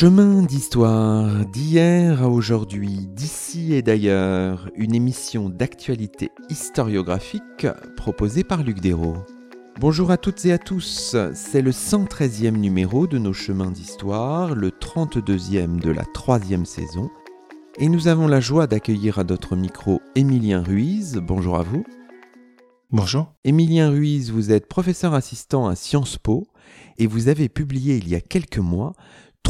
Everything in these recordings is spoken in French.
Chemin d'histoire, d'hier à aujourd'hui, d'ici et d'ailleurs, une émission d'actualité historiographique proposée par Luc Dérault. Bonjour à toutes et à tous, c'est le 113e numéro de nos chemins d'histoire, le 32e de la troisième saison, et nous avons la joie d'accueillir à notre micro Émilien Ruiz. Bonjour à vous. Bonjour. Émilien Ruiz, vous êtes professeur assistant à Sciences Po et vous avez publié il y a quelques mois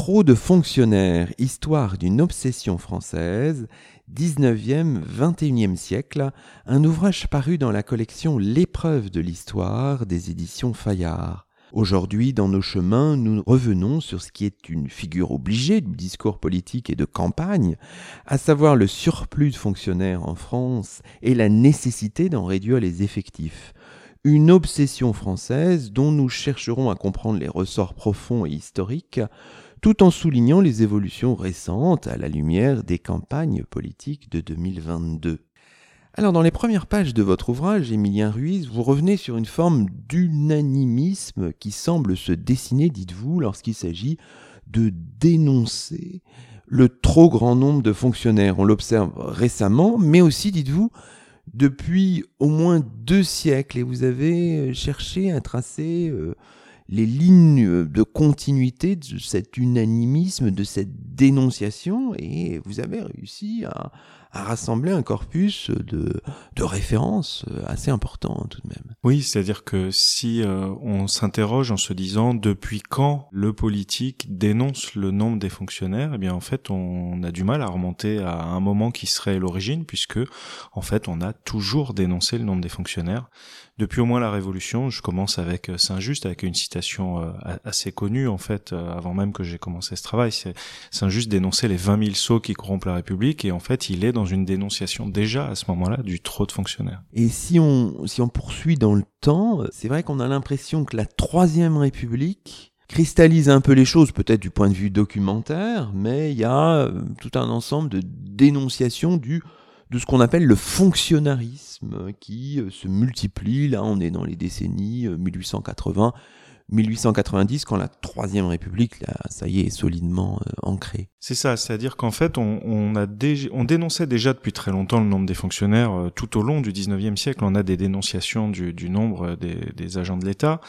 Trop de fonctionnaires, histoire d'une obsession française, 19e, 21e siècle, un ouvrage paru dans la collection L'épreuve de l'histoire des éditions Fayard. Aujourd'hui, dans nos chemins, nous revenons sur ce qui est une figure obligée du discours politique et de campagne, à savoir le surplus de fonctionnaires en France et la nécessité d'en réduire les effectifs. Une obsession française dont nous chercherons à comprendre les ressorts profonds et historiques, tout en soulignant les évolutions récentes à la lumière des campagnes politiques de 2022. Alors dans les premières pages de votre ouvrage, Émilien Ruiz, vous revenez sur une forme d'unanimisme qui semble se dessiner, dites-vous, lorsqu'il s'agit de dénoncer le trop grand nombre de fonctionnaires. On l'observe récemment, mais aussi, dites-vous, depuis au moins deux siècles, et vous avez cherché à tracer euh, les lignes de continuité de cet unanimisme, de cette dénonciation, et vous avez réussi à, rassembler un corpus de, de, références assez important tout de même. Oui, c'est-à-dire que si euh, on s'interroge en se disant depuis quand le politique dénonce le nombre des fonctionnaires, eh bien en fait on a du mal à remonter à un moment qui serait l'origine, puisque en fait on a toujours dénoncé le nombre des fonctionnaires depuis au moins la Révolution, je commence avec euh, Saint-Just, avec une citation euh, assez connue en fait, euh, avant même que j'ai commencé ce travail. Saint-Just dénonçait les 20 000 sceaux qui corrompent la République, et en fait, il est dans une dénonciation déjà à ce moment-là du trop de fonctionnaires. Et si on si on poursuit dans le temps, c'est vrai qu'on a l'impression que la Troisième République cristallise un peu les choses, peut-être du point de vue documentaire, mais il y a tout un ensemble de dénonciations du de ce qu'on appelle le fonctionnarisme qui euh, se multiplie. Là, on est dans les décennies 1880, euh, 1890, quand la Troisième République, là, ça y est, solidement euh, ancrée. C'est ça, c'est-à-dire qu'en fait, on, on, a on dénonçait déjà depuis très longtemps le nombre des fonctionnaires. Euh, tout au long du 19e siècle, on a des dénonciations du, du nombre des, des, agents de l'État.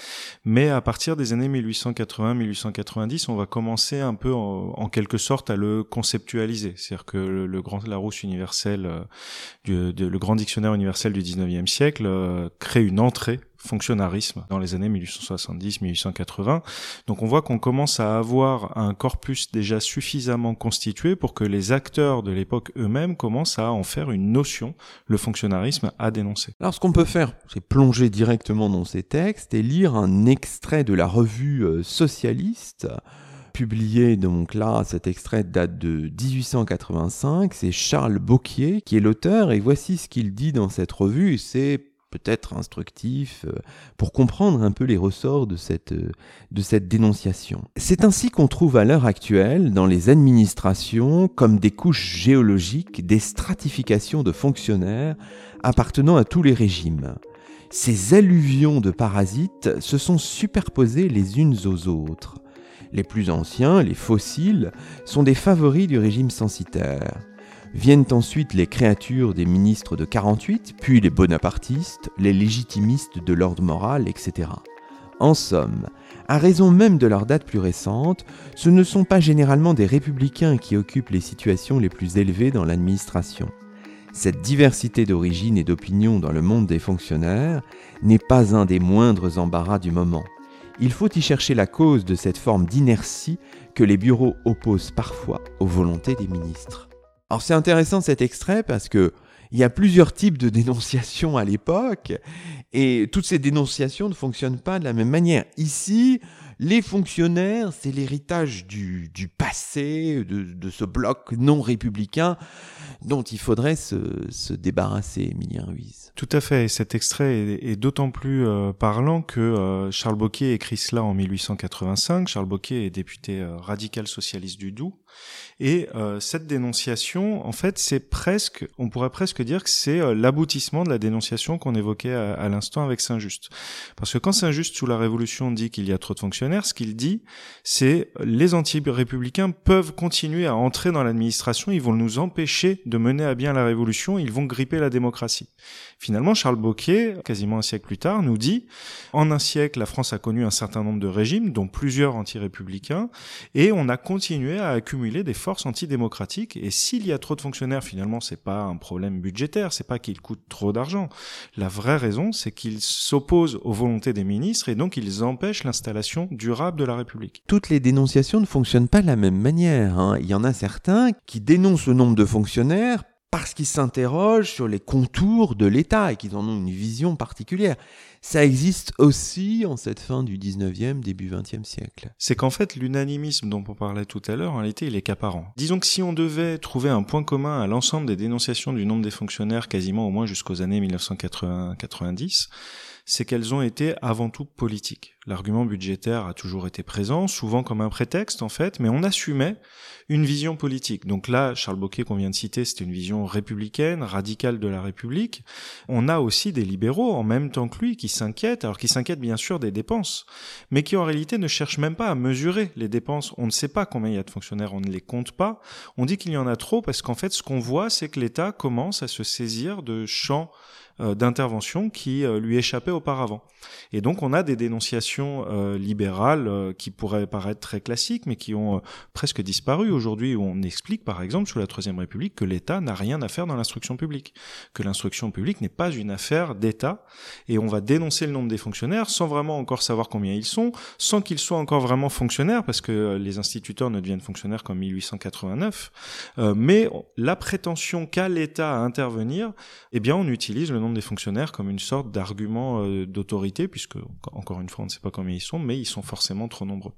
Mais à partir des années 1880-1890, on va commencer un peu, en, quelque sorte, à le conceptualiser. C'est-à-dire que le, grand Larousse universel, euh, du, le grand dictionnaire universel du 19e siècle, crée une entrée fonctionnarisme dans les années 1870-1880. Donc on voit qu'on commence à avoir un corpus déjà suffisamment constitué pour que les acteurs de l'époque eux-mêmes commencent à en faire une notion, le fonctionnarisme à dénoncer. Alors ce qu'on peut faire, c'est plonger directement dans ces textes et lire un extrait de la revue euh, socialiste publié donc là, cet extrait date de 1885, c'est Charles Bocquier qui est l'auteur et voici ce qu'il dit dans cette revue, c'est peut-être instructif euh, pour comprendre un peu les ressorts de cette, euh, de cette dénonciation. C'est ainsi qu'on trouve à l'heure actuelle dans les administrations comme des couches géologiques des stratifications de fonctionnaires appartenant à tous les régimes. Ces alluvions de parasites se sont superposées les unes aux autres. Les plus anciens, les fossiles, sont des favoris du régime censitaire. Viennent ensuite les créatures des ministres de 48, puis les bonapartistes, les légitimistes de l'ordre moral, etc. En somme, à raison même de leur date plus récente, ce ne sont pas généralement des républicains qui occupent les situations les plus élevées dans l'administration. Cette diversité d'origine et d'opinion dans le monde des fonctionnaires n'est pas un des moindres embarras du moment. Il faut y chercher la cause de cette forme d'inertie que les bureaux opposent parfois aux volontés des ministres. Alors c'est intéressant cet extrait parce que il y a plusieurs types de dénonciations à l'époque et toutes ces dénonciations ne fonctionnent pas de la même manière. Ici, les fonctionnaires, c'est l'héritage du, passé, de, ce bloc non républicain dont il faudrait se, débarrasser, Emilien Ruiz. Tout à fait, et cet extrait est, d'autant plus euh, parlant que euh, Charles Bocquier écrit cela en 1885. Charles Bocquier est député euh, radical socialiste du Doubs. Et euh, cette dénonciation, en fait, c'est presque, on pourrait presque dire que c'est euh, l'aboutissement de la dénonciation qu'on évoquait à, à l'instant avec Saint-Just. Parce que quand Saint-Just, sous la Révolution, dit qu'il y a trop de fonctionnaires, ce qu'il dit, c'est les anti-républicains peuvent continuer à entrer dans l'administration, ils vont nous empêcher de mener à bien la Révolution, ils vont gripper la démocratie. Finalement, Charles Bocquier, quasiment un siècle plus tard, nous dit, en un siècle, la France a connu un certain nombre de régimes, dont plusieurs anti-républicains, et on a continué à accumuler des forces antidémocratiques. Et s'il y a trop de fonctionnaires, finalement, c'est pas un problème budgétaire, c'est pas qu'ils coûtent trop d'argent. La vraie raison, c'est qu'ils s'opposent aux volontés des ministres et donc ils empêchent l'installation durable de la République. Toutes les dénonciations ne fonctionnent pas de la même manière. Hein. Il y en a certains qui dénoncent le nombre de fonctionnaires parce qu'ils s'interrogent sur les contours de l'État et qu'ils en ont une vision particulière. Ça existe aussi en cette fin du 19e, début 20e siècle. C'est qu'en fait, l'unanimisme dont on parlait tout à l'heure, en réalité, il est qu'apparent. Disons que si on devait trouver un point commun à l'ensemble des dénonciations du nombre des fonctionnaires, quasiment au moins jusqu'aux années 1990, c'est qu'elles ont été avant tout politiques. L'argument budgétaire a toujours été présent, souvent comme un prétexte en fait, mais on assumait une vision politique. Donc là, Charles Bocquet qu'on vient de citer, c'était une vision républicaine, radicale de la République. On a aussi des libéraux en même temps que lui qui s'inquiètent, alors qui s'inquiètent bien sûr des dépenses, mais qui en réalité ne cherchent même pas à mesurer les dépenses. On ne sait pas combien il y a de fonctionnaires, on ne les compte pas. On dit qu'il y en a trop parce qu'en fait, ce qu'on voit, c'est que l'État commence à se saisir de champs d'intervention qui euh, lui échappaient auparavant. Et donc on a des dénonciations euh, libérales qui pourraient paraître très classiques, mais qui ont presque disparu aujourd'hui, où on explique par exemple sous la Troisième République que l'État n'a rien à faire dans l'instruction publique, que l'instruction publique n'est pas une affaire d'État, et on va dénoncer le nombre des fonctionnaires sans vraiment encore savoir combien ils sont, sans qu'ils soient encore vraiment fonctionnaires, parce que les instituteurs ne deviennent fonctionnaires qu'en 1889, mais la prétention qu'a l'État à intervenir, eh bien on utilise le nombre des fonctionnaires comme une sorte d'argument euh, d'autorité, puisque encore une fois on ne sait pas combien ils sont, mais ils sont forcément trop nombreux.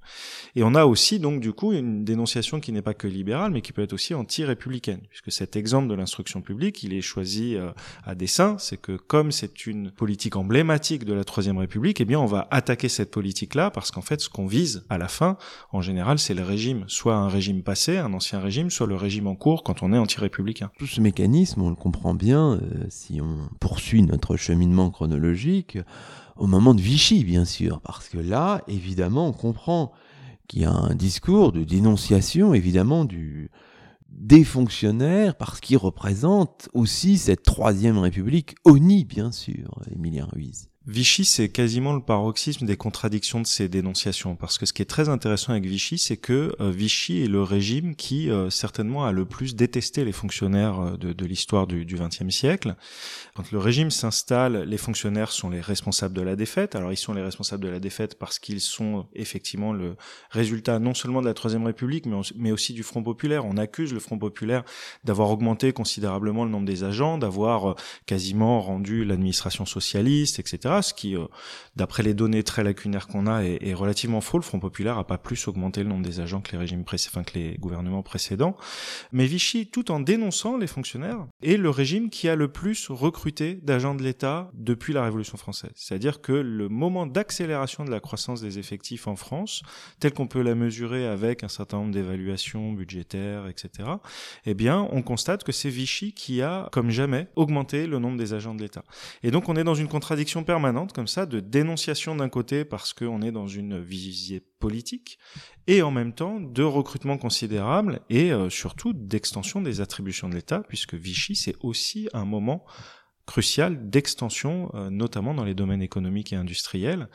Et on a aussi donc du coup une dénonciation qui n'est pas que libérale, mais qui peut être aussi anti-républicaine, puisque cet exemple de l'instruction publique, il est choisi euh, à dessein, c'est que comme c'est une politique emblématique de la Troisième République, eh bien on va attaquer cette politique-là, parce qu'en fait ce qu'on vise à la fin, en général, c'est le régime, soit un régime passé, un ancien régime, soit le régime en cours quand on est anti-républicain. Tout ce mécanisme, on le comprend bien, euh, si on poursuit notre cheminement chronologique au moment de Vichy, bien sûr, parce que là, évidemment, on comprend qu'il y a un discours de dénonciation, évidemment, du, des fonctionnaires, parce qu'ils représentent aussi cette troisième république, ONI, bien sûr, Emilien Ruiz. Vichy, c'est quasiment le paroxysme des contradictions de ces dénonciations, parce que ce qui est très intéressant avec Vichy, c'est que euh, Vichy est le régime qui euh, certainement a le plus détesté les fonctionnaires euh, de, de l'histoire du XXe siècle. Quand le régime s'installe, les fonctionnaires sont les responsables de la défaite. Alors ils sont les responsables de la défaite parce qu'ils sont effectivement le résultat non seulement de la Troisième République, mais, mais aussi du Front populaire. On accuse le Front populaire d'avoir augmenté considérablement le nombre des agents, d'avoir quasiment rendu l'administration socialiste, etc ce qui, euh, d'après les données très lacunaires qu'on a, est, relativement faux. Le Front populaire a pas plus augmenté le nombre des agents que les régimes enfin que les gouvernements précédents. Mais Vichy, tout en dénonçant les fonctionnaires, est le régime qui a le plus recruté d'agents de l'État depuis la Révolution française. C'est-à-dire que le moment d'accélération de la croissance des effectifs en France, tel qu'on peut la mesurer avec un certain nombre d'évaluations budgétaires, etc., eh bien, on constate que c'est Vichy qui a, comme jamais, augmenté le nombre des agents de l'État. Et donc, on est dans une contradiction permanente comme ça de dénonciation d'un côté parce qu'on est dans une visée politique et en même temps de recrutement considérable et euh, surtout d'extension des attributions de l'État puisque Vichy c'est aussi un moment crucial d'extension, euh, notamment dans les domaines économiques et industriels,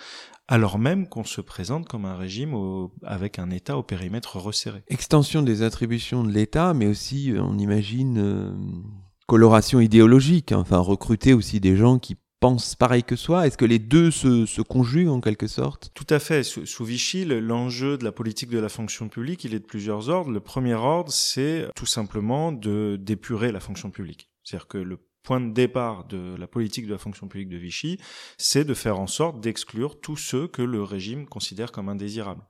alors même qu'on se présente comme un régime avec un État au périmètre resserré. Extension des attributions de l'État, mais aussi, euh, on imagine, coloration idéologique, hein. enfin recruter aussi des gens qui pense pareil que soi? Est-ce que les deux se, conjuguent en quelque sorte? Tout à fait. Sous, sous Vichy, l'enjeu de la politique de la fonction publique, il est de plusieurs ordres. Le premier ordre, c'est tout simplement de d'épurer la fonction publique. C'est-à-dire que le point de départ de la politique de la fonction publique de Vichy, c'est de faire en sorte d'exclure tous ceux que le régime considère comme indésirables.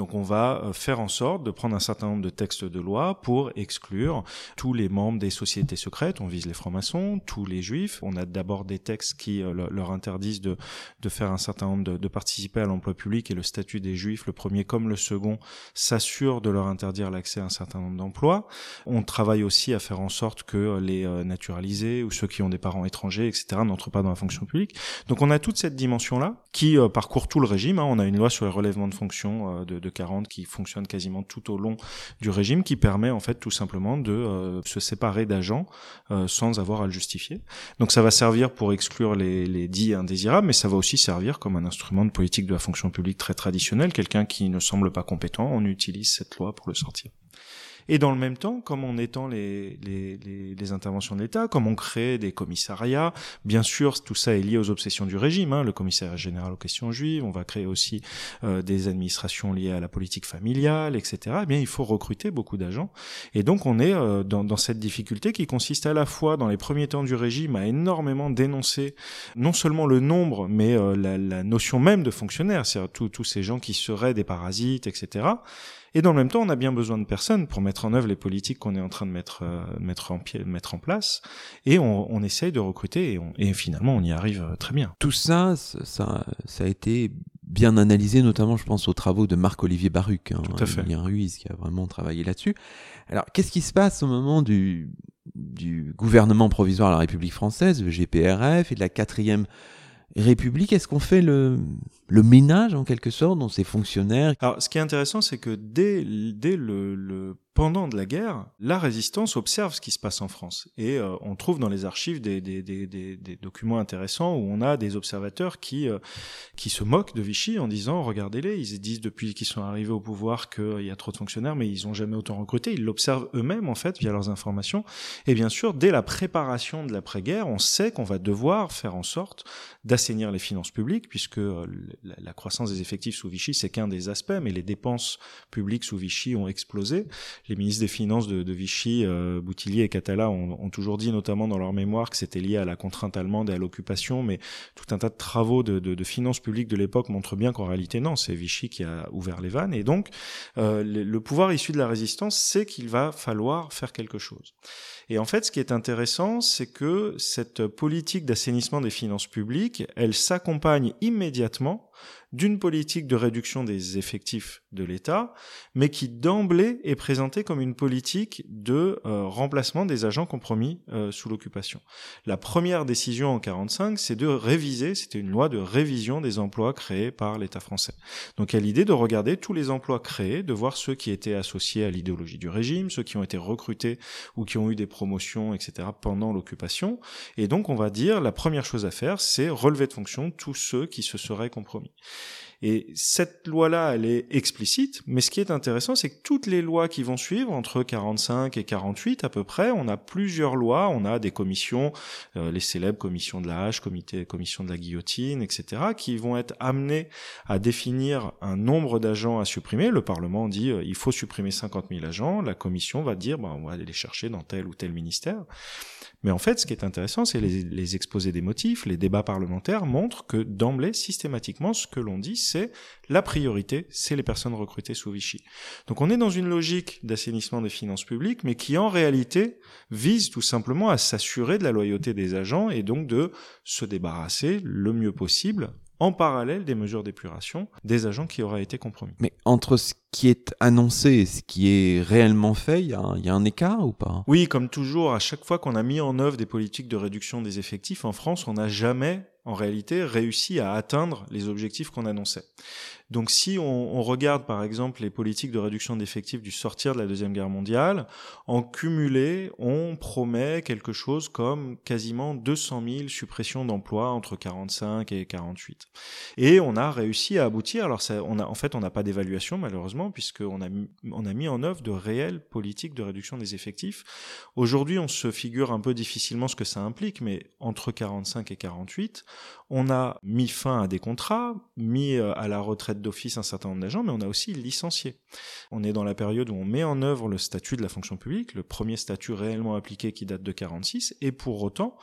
Donc on va euh, faire en sorte de prendre un certain nombre de textes de loi pour exclure tous les membres des sociétés secrètes, on vise les francs-maçons, tous les juifs, on a d'abord des textes qui euh, leur interdisent de, de faire un certain nombre de, participer à l'emploi public et le statut des juifs, le premier comme le second, s'assure de leur interdire l'accès à un certain nombre d'emplois. On travaille aussi à faire en sorte que les euh, naturalisés ou ceux qui ont des parents étrangers, etc., n'entrent pas dans la fonction publique. Donc on a toute cette dimension-là qui parcourt tout le régime. Hein. On a une loi sur le relèvement de fonction de, de, 40 qui fonctionne quasiment tout au long du régime, qui permet en fait tout simplement de euh, se séparer d'agents sans avoir à le justifier. Donc ça va servir pour exclure les, les dits indésirables, mais ça va aussi servir comme un instrument de politique de la fonction publique très traditionnel. Quelqu'un qui ne semble pas compétent, on utilise cette loi pour le sortir. Et dans le même temps, comme on étend les, les, les, les interventions de l'État, comme on crée des commissariats, bien sûr, tout ça est lié aux obsessions du régime, hein, le commissariat général aux questions juives, on va créer aussi euh, des administrations liées à la politique familiale, etc. Eh bien, il faut recruter beaucoup d'agents. Et donc, on est euh, dans, dans cette difficulté qui consiste à la fois, dans les premiers temps du régime, à énormément dénoncer non seulement le nombre, mais euh, la, la, notion même de fonctionnaire, c'est-à-dire tous ces gens qui seraient des parasites, etc. Et dans le même temps, on a bien besoin de personnes pour mettre en œuvre les politiques qu'on est en train de mettre, euh, mettre, en, pied, mettre en place. Et on, on essaye de recruter et, on, et, finalement, on y arrive euh, très bien. Tout ça, ça, ça a été bien analysé, notamment, je pense, aux travaux de Marc-Olivier Baruc, hein, Tout à fait. Ruiz, qui a vraiment travaillé là-dessus. Alors, qu'est-ce qui se passe au moment du, du gouvernement provisoire de la République française, le GPRF, et de la quatrième République, est-ce qu'on fait le, le ménage en quelque sorte dans ces fonctionnaires? Alors, ce qui est intéressant, c'est que dès, dès le, le pendant de la guerre, la résistance observe ce qui se passe en France. Et euh, on trouve dans les archives des, documents intéressants où on a des observateurs qui, euh, qui se moquent de Vichy en disant regardez-les, ils disent depuis qu'ils sont arrivés au pouvoir qu'il y a trop de fonctionnaires, mais ils n'ont jamais autant recruté. Ils l'observent eux-mêmes, en fait, via leurs informations. Et bien sûr, dès la préparation de l'après-guerre, on sait qu'on va devoir faire en sorte d'assainir les finances publiques, puisque euh, la croissance des effectifs sous Vichy, c'est qu'un des aspects, mais les dépenses publiques sous Vichy ont explosé les ministres des Finances de, Vichy, euh, Boutillier et Catala, ont, toujours dit, notamment dans leur mémoire, que c'était lié à la contrainte allemande et à l'occupation, mais tout un tas de travaux de finances publiques de l'époque montrent bien qu'en réalité, non, c'est Vichy qui a ouvert les vannes. Et donc, euh, le, le pouvoir issu de la résistance sait qu'il va falloir faire quelque chose. Et en fait, ce qui est intéressant, c'est que cette politique d'assainissement des finances publiques, elle s'accompagne immédiatement d'une politique de réduction des effectifs de l'État, mais qui d'emblée est présentée comme une politique de euh, remplacement des agents compromis euh, sous l'occupation. La première décision en 45, c'est de réviser, c'était une loi de révision des emplois créés par l'État français. Donc il y a l'idée de regarder tous les emplois créés, de voir ceux qui étaient associés à l'idéologie du régime, ceux qui ont été recrutés ou qui ont eu des promotions, etc. pendant l'occupation. Et donc on va dire, la première chose à faire, c'est relever de fonction tous ceux qui se seraient compromis. Et cette loi-là, elle est explicite, mais ce qui est intéressant, c'est que toutes les lois qui vont suivre, entre 45 et 48 à peu près, on a plusieurs lois, on a des commissions, euh, les célèbres commissions de la hache, comité, commission de la guillotine, etc., qui vont être amenées à définir un nombre d'agents à supprimer. Le Parlement dit, euh, il faut supprimer 50 000 agents, la commission va dire, bah, on va aller les chercher dans tel ou tel ministère. Mais en fait, ce qui est intéressant, c'est les, exposés des motifs, les débats parlementaires montrent que d'emblée, systématiquement, ce que l'on dit, c'est la priorité, c'est les personnes recrutées sous Vichy. Donc on est dans une logique d'assainissement des finances publiques, mais qui en réalité vise tout simplement à s'assurer de la loyauté des agents et donc de se débarrasser le mieux possible en parallèle des mesures d'épuration des agents qui auraient été compromis. Mais entre ce qui est annoncé et ce qui est réellement fait, il y, y, a un écart ou pas? Oui, comme toujours, à chaque fois qu'on a mis en œuvre des politiques de réduction des effectifs en France, on n'a jamais en réalité réussi à atteindre les objectifs qu'on annonçait. Donc si on, regarde par exemple les politiques de réduction d'effectifs du sortir de la Deuxième Guerre mondiale, en cumulé, on promet quelque chose comme quasiment 200 000 suppressions d'emplois entre 45 et 48. Et on a réussi à aboutir, alors on a, en fait on n'a pas d'évaluation malheureusement, puisqu'on a, on a mis en œuvre de réelles politiques de réduction des effectifs. Aujourd'hui on se figure un peu difficilement ce que ça implique, mais entre 45 et 48, on a mis fin à des contrats, mis euh, à la retraite d'office un certain nombre d'agents, mais on a aussi licencié. On est dans la période où on met en œuvre le statut de la fonction publique, le premier statut réellement appliqué qui date de 46, et pour autant,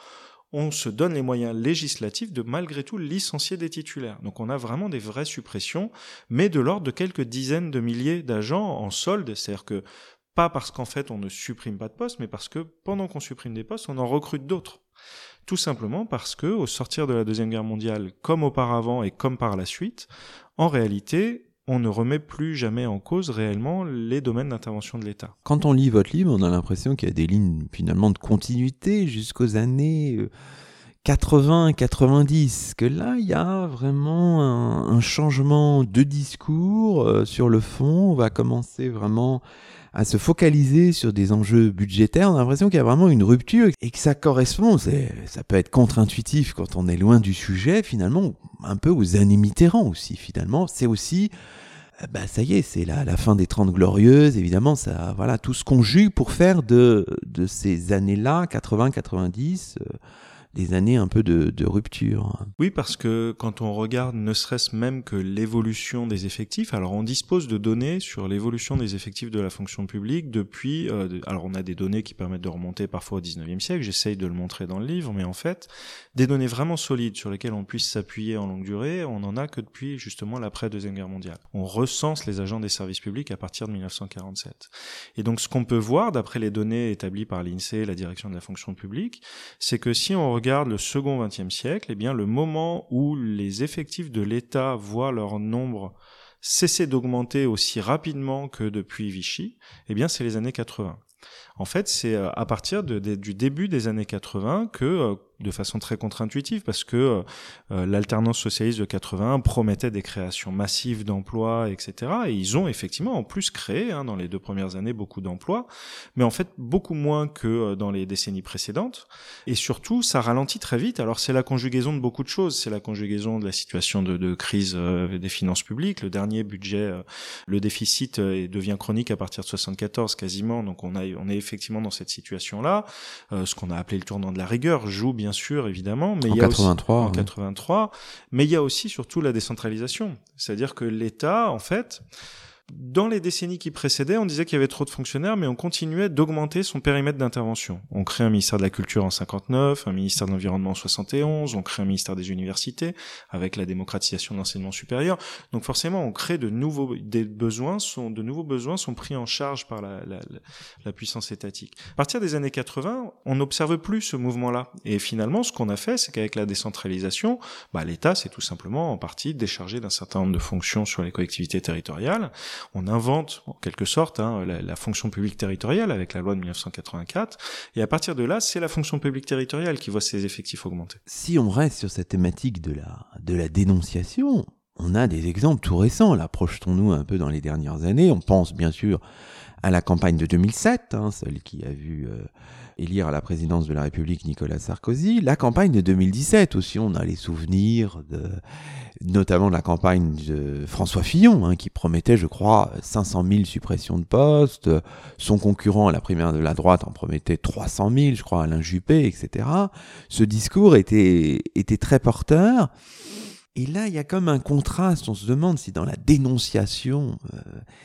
on se donne les moyens législatifs de malgré tout licencier des titulaires. Donc on a vraiment des vraies suppressions, mais de l'ordre de quelques dizaines de milliers d'agents en solde, c'est-à-dire que pas parce qu'en fait on ne supprime pas de postes, mais parce que pendant qu'on supprime des postes, on en recrute d'autres. Tout simplement parce que, au sortir de la Deuxième Guerre mondiale, comme auparavant et comme par la suite, en réalité, on ne remet plus jamais en cause réellement les domaines d'intervention de l'État. Quand on lit votre livre, on a l'impression qu'il y a des lignes finalement de continuité jusqu'aux années 80, euh, 90, que là, il y a vraiment un, changement de discours euh, sur le fond. On va commencer vraiment à se focaliser sur des enjeux budgétaires. On a l'impression qu'il y a vraiment une rupture et que ça correspond, ça peut être contre-intuitif quand on est loin du sujet, finalement, un peu aux années Mitterrand aussi, finalement. C'est aussi bah ça y est, c'est la, fin des Trente Glorieuses, évidemment, ça, voilà, tout se conjugue pour faire de ces années-là, 80-90, des années un peu de, rupture. Oui, parce que quand on regarde ne serait-ce même que l'évolution des effectifs, alors on dispose de données sur l'évolution des effectifs de la fonction publique depuis, euh, alors on a des données qui permettent de remonter parfois au 19e siècle, j'essaye de le montrer dans le livre, mais en fait, des données vraiment solides sur lesquelles on puisse s'appuyer en longue durée, on n'en a que depuis justement l'après-deuxième guerre mondiale. On recense les agents des services publics à partir de 1947. Et donc ce qu'on peut voir, d'après les données établies par l'INSEE, la direction de la fonction publique, c'est que si on regarde le second XXe siècle, eh bien, le moment où les effectifs de l'État voient leur nombre cesser d'augmenter aussi rapidement que depuis Vichy, eh bien, c'est les années 80. En fait, c'est euh, à partir de, du début des années 80 que euh, de façon très contre-intuitive parce que euh, euh, l'alternance socialiste de 81 promettait des créations massives d'emplois, etc. Et ils ont effectivement en plus créé hein, dans les deux premières années beaucoup d'emplois, mais en fait beaucoup moins que euh, dans les décennies précédentes. Et surtout, ça ralentit très vite. Alors c'est la conjugaison de beaucoup de choses. C'est la conjugaison de la situation de, de crise des finances publiques. Le dernier budget, le déficit devient chronique à partir de 74 quasiment. Donc on, a, on est effectivement dans cette situation-là. ce qu'on a appelé le tournant de la rigueur joue bien bien sûr, évidemment, mais en il y a 83, aussi, en 83, mais il y a aussi surtout la décentralisation. C'est-à-dire que l'État, en fait, dans les décennies qui précédaient, on disait qu'il y avait trop de fonctionnaires, mais on continuait d'augmenter son périmètre d'intervention. On crée un ministère de la Culture en 59, un ministère de l'Environnement en 71, on crée un ministère des Universités avec la démocratisation de l'enseignement supérieur. Donc forcément, on crée de nouveaux des besoins, sont, de nouveaux besoins sont pris en charge par la, la, la puissance étatique. À partir des années 80, on n'observe plus ce mouvement-là. Et finalement, ce qu'on a fait, c'est qu'avec la décentralisation, bah, l'État s'est tout simplement en partie déchargé d'un certain nombre de fonctions sur les collectivités territoriales on invente en quelque sorte hein, la, fonction publique territoriale avec la loi de 1984, et à partir de là, c'est la fonction publique territoriale qui voit ses effectifs augmenter. Si on reste sur cette thématique de la, de la dénonciation, on a des exemples tout récents. Là, projetons-nous un peu dans les dernières années. On pense bien sûr à la campagne de 2007, hein, celle qui a vu euh, élire à la présidence de la République Nicolas Sarkozy. La campagne de 2017 aussi, on a les souvenirs de, notamment de la campagne de François Fillon, hein, qui promettait, je crois, 500 000 suppressions de postes. Son concurrent à la primaire de la droite en promettait 300 000, je crois, Alain Juppé, etc. Ce discours était, était très porteur. Et là, il y a comme un contraste. On se demande si dans la dénonciation euh,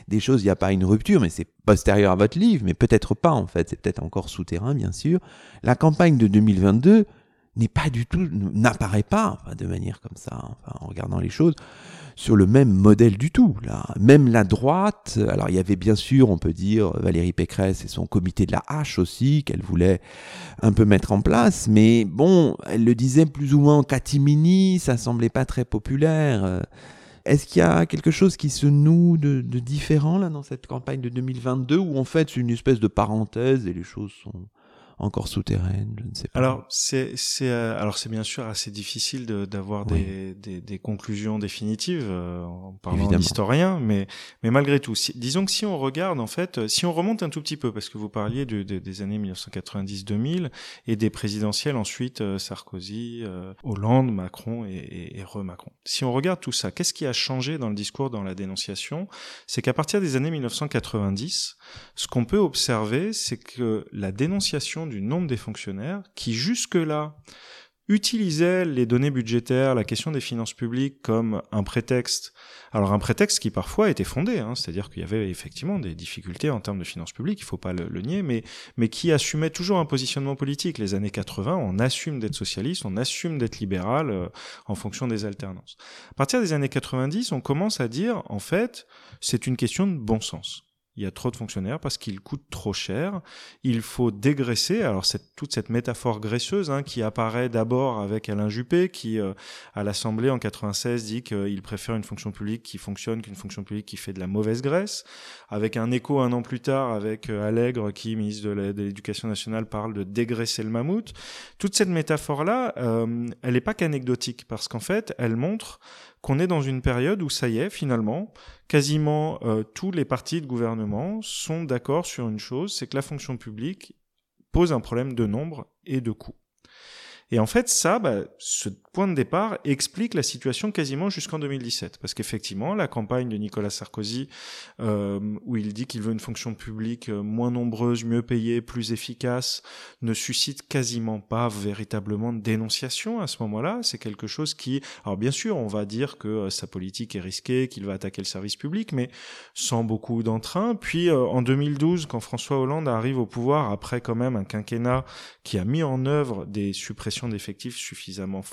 des choses, il n'y a pas une rupture, mais c'est postérieur à votre livre, mais peut-être pas en fait. C'est peut-être encore souterrain, bien sûr. La campagne de 2022 n'est pas du tout, n'apparaît pas de manière comme ça, en regardant les choses, sur le même modèle du tout. Là. Même la droite, alors il y avait bien sûr, on peut dire, Valérie Pécresse et son comité de la hache aussi, qu'elle voulait un peu mettre en place, mais bon, elle le disait plus ou moins en catimini, ça semblait pas très populaire. Est-ce qu'il y a quelque chose qui se noue de, de différent là dans cette campagne de 2022 où en fait c'est une espèce de parenthèse et les choses sont encore souterraine, je ne sais pas. Alors c'est c'est euh, alors c'est bien sûr assez difficile d'avoir des, des, des conclusions définitives euh, en parlant d'historien, mais mais malgré tout, disons que si on regarde en fait, euh, si on remonte un tout petit peu, parce que vous parliez de, des années 1990-2000 et des présidentielles ensuite Sarkozy, Hollande, Macron et, et, et re-Macron. Si on regarde tout ça, qu'est-ce qui a changé dans le discours, dans la dénonciation? C'est qu'à partir des années 1990, ce qu'on peut observer, c'est que la dénonciation du nombre des fonctionnaires qui jusque-là utilisait les données budgétaires, la question des finances publiques comme un prétexte. Alors un prétexte qui parfois était fondé, hein, c'est-à-dire qu'il y avait effectivement des difficultés en termes de finances publiques, il faut pas le, nier, mais, mais qui assumait toujours un positionnement politique. Les années 80, on assume d'être socialiste, on assume d'être libéral euh, en fonction des alternances. À partir des années 90, on commence à dire, en fait, c'est une question de bon sens il y a trop de fonctionnaires parce qu'ils coûtent trop cher. Il faut dégraisser. Alors toute cette métaphore graisseuse hein, qui apparaît d'abord avec Alain Juppé, qui euh, à l'Assemblée en 96 dit qu'il préfère une fonction publique qui fonctionne qu'une fonction publique qui fait de la mauvaise graisse. Avec un écho un an plus tard avec euh, Allègre, qui ministre de l'Éducation nationale parle de dégraisser le mammouth. Toute cette métaphore là, euh, elle n'est pas qu'anecdotique parce qu'en fait, elle montre qu'on est dans une période où ça y est, finalement, quasiment euh, tous les partis de gouvernement sont d'accord sur une chose, c'est que la fonction publique pose un problème de nombre et de coût. Et en fait, ça, bah, ce point de départ explique la situation quasiment jusqu'en 2017. Parce qu'effectivement, la campagne de Nicolas Sarkozy, euh, où il dit qu'il veut une fonction publique euh, moins nombreuse, mieux payée, plus efficace, ne suscite quasiment pas véritablement de dénonciation à ce moment-là. C'est quelque chose qui... Alors bien sûr, on va dire que euh, sa politique est risquée, qu'il va attaquer le service public, mais sans beaucoup d'entrain. Puis en 2012, quand François Hollande arrive au pouvoir, après quand même un quinquennat qui a mis en œuvre des suppressions d'effectifs suffisamment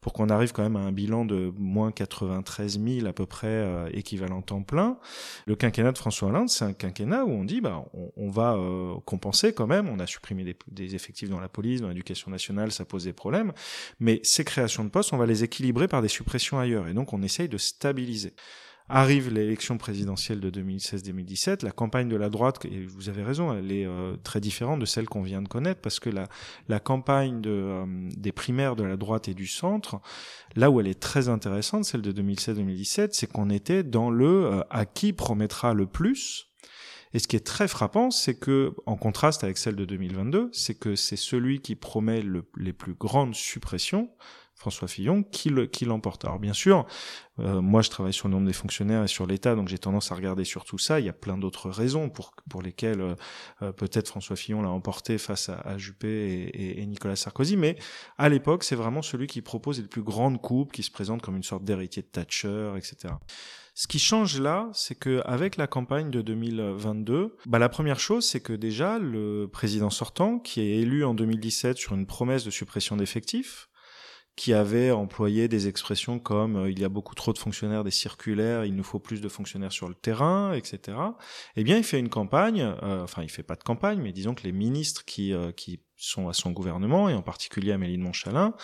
pour qu'on arrive quand même à un bilan de moins 93 000 à peu près euh, équivalent temps plein. Le quinquennat de François Hollande, c'est un quinquennat où on dit bah on, va euh, compenser quand même. On a supprimé des, des effectifs dans la police, dans l'éducation nationale, ça pose des problèmes. Mais ces créations de postes, on va les équilibrer par des suppressions ailleurs. Et donc on essaye de stabiliser. Arrive l'élection présidentielle de 2016-2017, la campagne de la droite, et vous avez raison, elle est euh, très différente de celle qu'on vient de connaître, parce que la, la campagne de, euh, des primaires de la droite et du centre, là où elle est très intéressante, celle de 2016-2017, c'est qu'on était dans le euh, à qui promettra le plus, et ce qui est très frappant, c'est que, en contraste avec celle de 2022, c'est que c'est celui qui promet le, les plus grandes suppressions François Fillon qui l'emporte. Alors bien sûr, euh, moi je travaille sur le nombre des fonctionnaires et sur l'État, donc j'ai tendance à regarder sur tout ça. Il y a plein d'autres raisons pour pour lesquelles euh, euh, peut-être François Fillon l'a emporté face à, Juppé et, et, Nicolas Sarkozy, mais à l'époque c'est vraiment celui qui propose les plus grandes coupes, qui se présente comme une sorte d'héritier de Thatcher, etc. Ce qui change là, c'est que avec la campagne de 2022, bah la première chose, c'est que déjà le président sortant, qui est élu en 2017 sur une promesse de suppression d'effectifs, qui avait employé des expressions comme euh, il y a beaucoup trop de fonctionnaires, des circulaires, il nous faut plus de fonctionnaires sur le terrain, etc. Eh bien, il fait une campagne, euh, enfin, il fait pas de campagne, mais disons que les ministres qui, euh, qui sont à son gouvernement, et en particulier Amélie de Montchalin,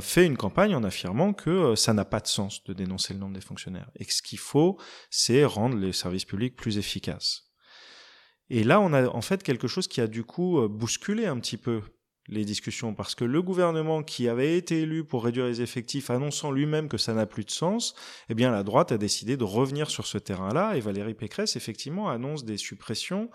fait une campagne en affirmant que ça n'a pas de sens de dénoncer le nombre des fonctionnaires, et que ce qu'il faut, c'est rendre les services publics plus efficaces. Et là, on a en fait quelque chose qui a du coup bousculé un petit peu les discussions parce que le gouvernement qui avait été élu pour réduire les effectifs annonçant lui-même que ça n'a plus de sens, eh bien la droite a décidé de revenir sur ce terrain-là et Valérie Pécresse effectivement annonce des suppressions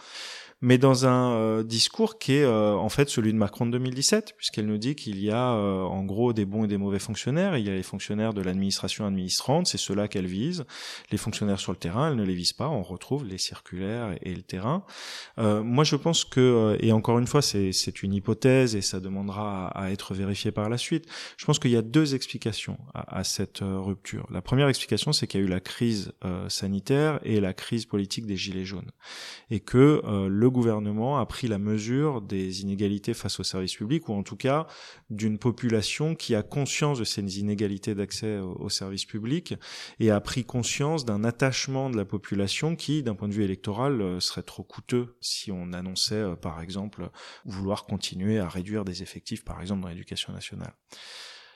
mais dans un euh, discours qui est euh, en fait celui de Macron de 2017, puisqu'elle nous dit qu'il y a euh, en gros des bons et des mauvais fonctionnaires. Il y a les fonctionnaires de l'administration administrante, c'est ceux-là qu'elle vise. Les fonctionnaires sur le terrain, elle ne les vise pas. On retrouve les circulaires et, le terrain. moi, je pense que, et encore une fois, c'est une hypothèse et ça demandera à, être vérifié par la suite. Je pense qu'il y a deux explications à, cette rupture. La première explication, c'est qu'il y a eu la crise sanitaire et la crise politique des gilets jaunes, et que le le gouvernement a pris la mesure des inégalités face au service public, ou en tout cas d'une population qui a conscience de ces inégalités d'accès au, service public et a pris conscience d'un attachement de la population qui, d'un point de vue électoral, euh, serait trop coûteux si on annonçait, euh, par exemple, vouloir continuer à réduire des effectifs, par exemple, dans l'éducation nationale.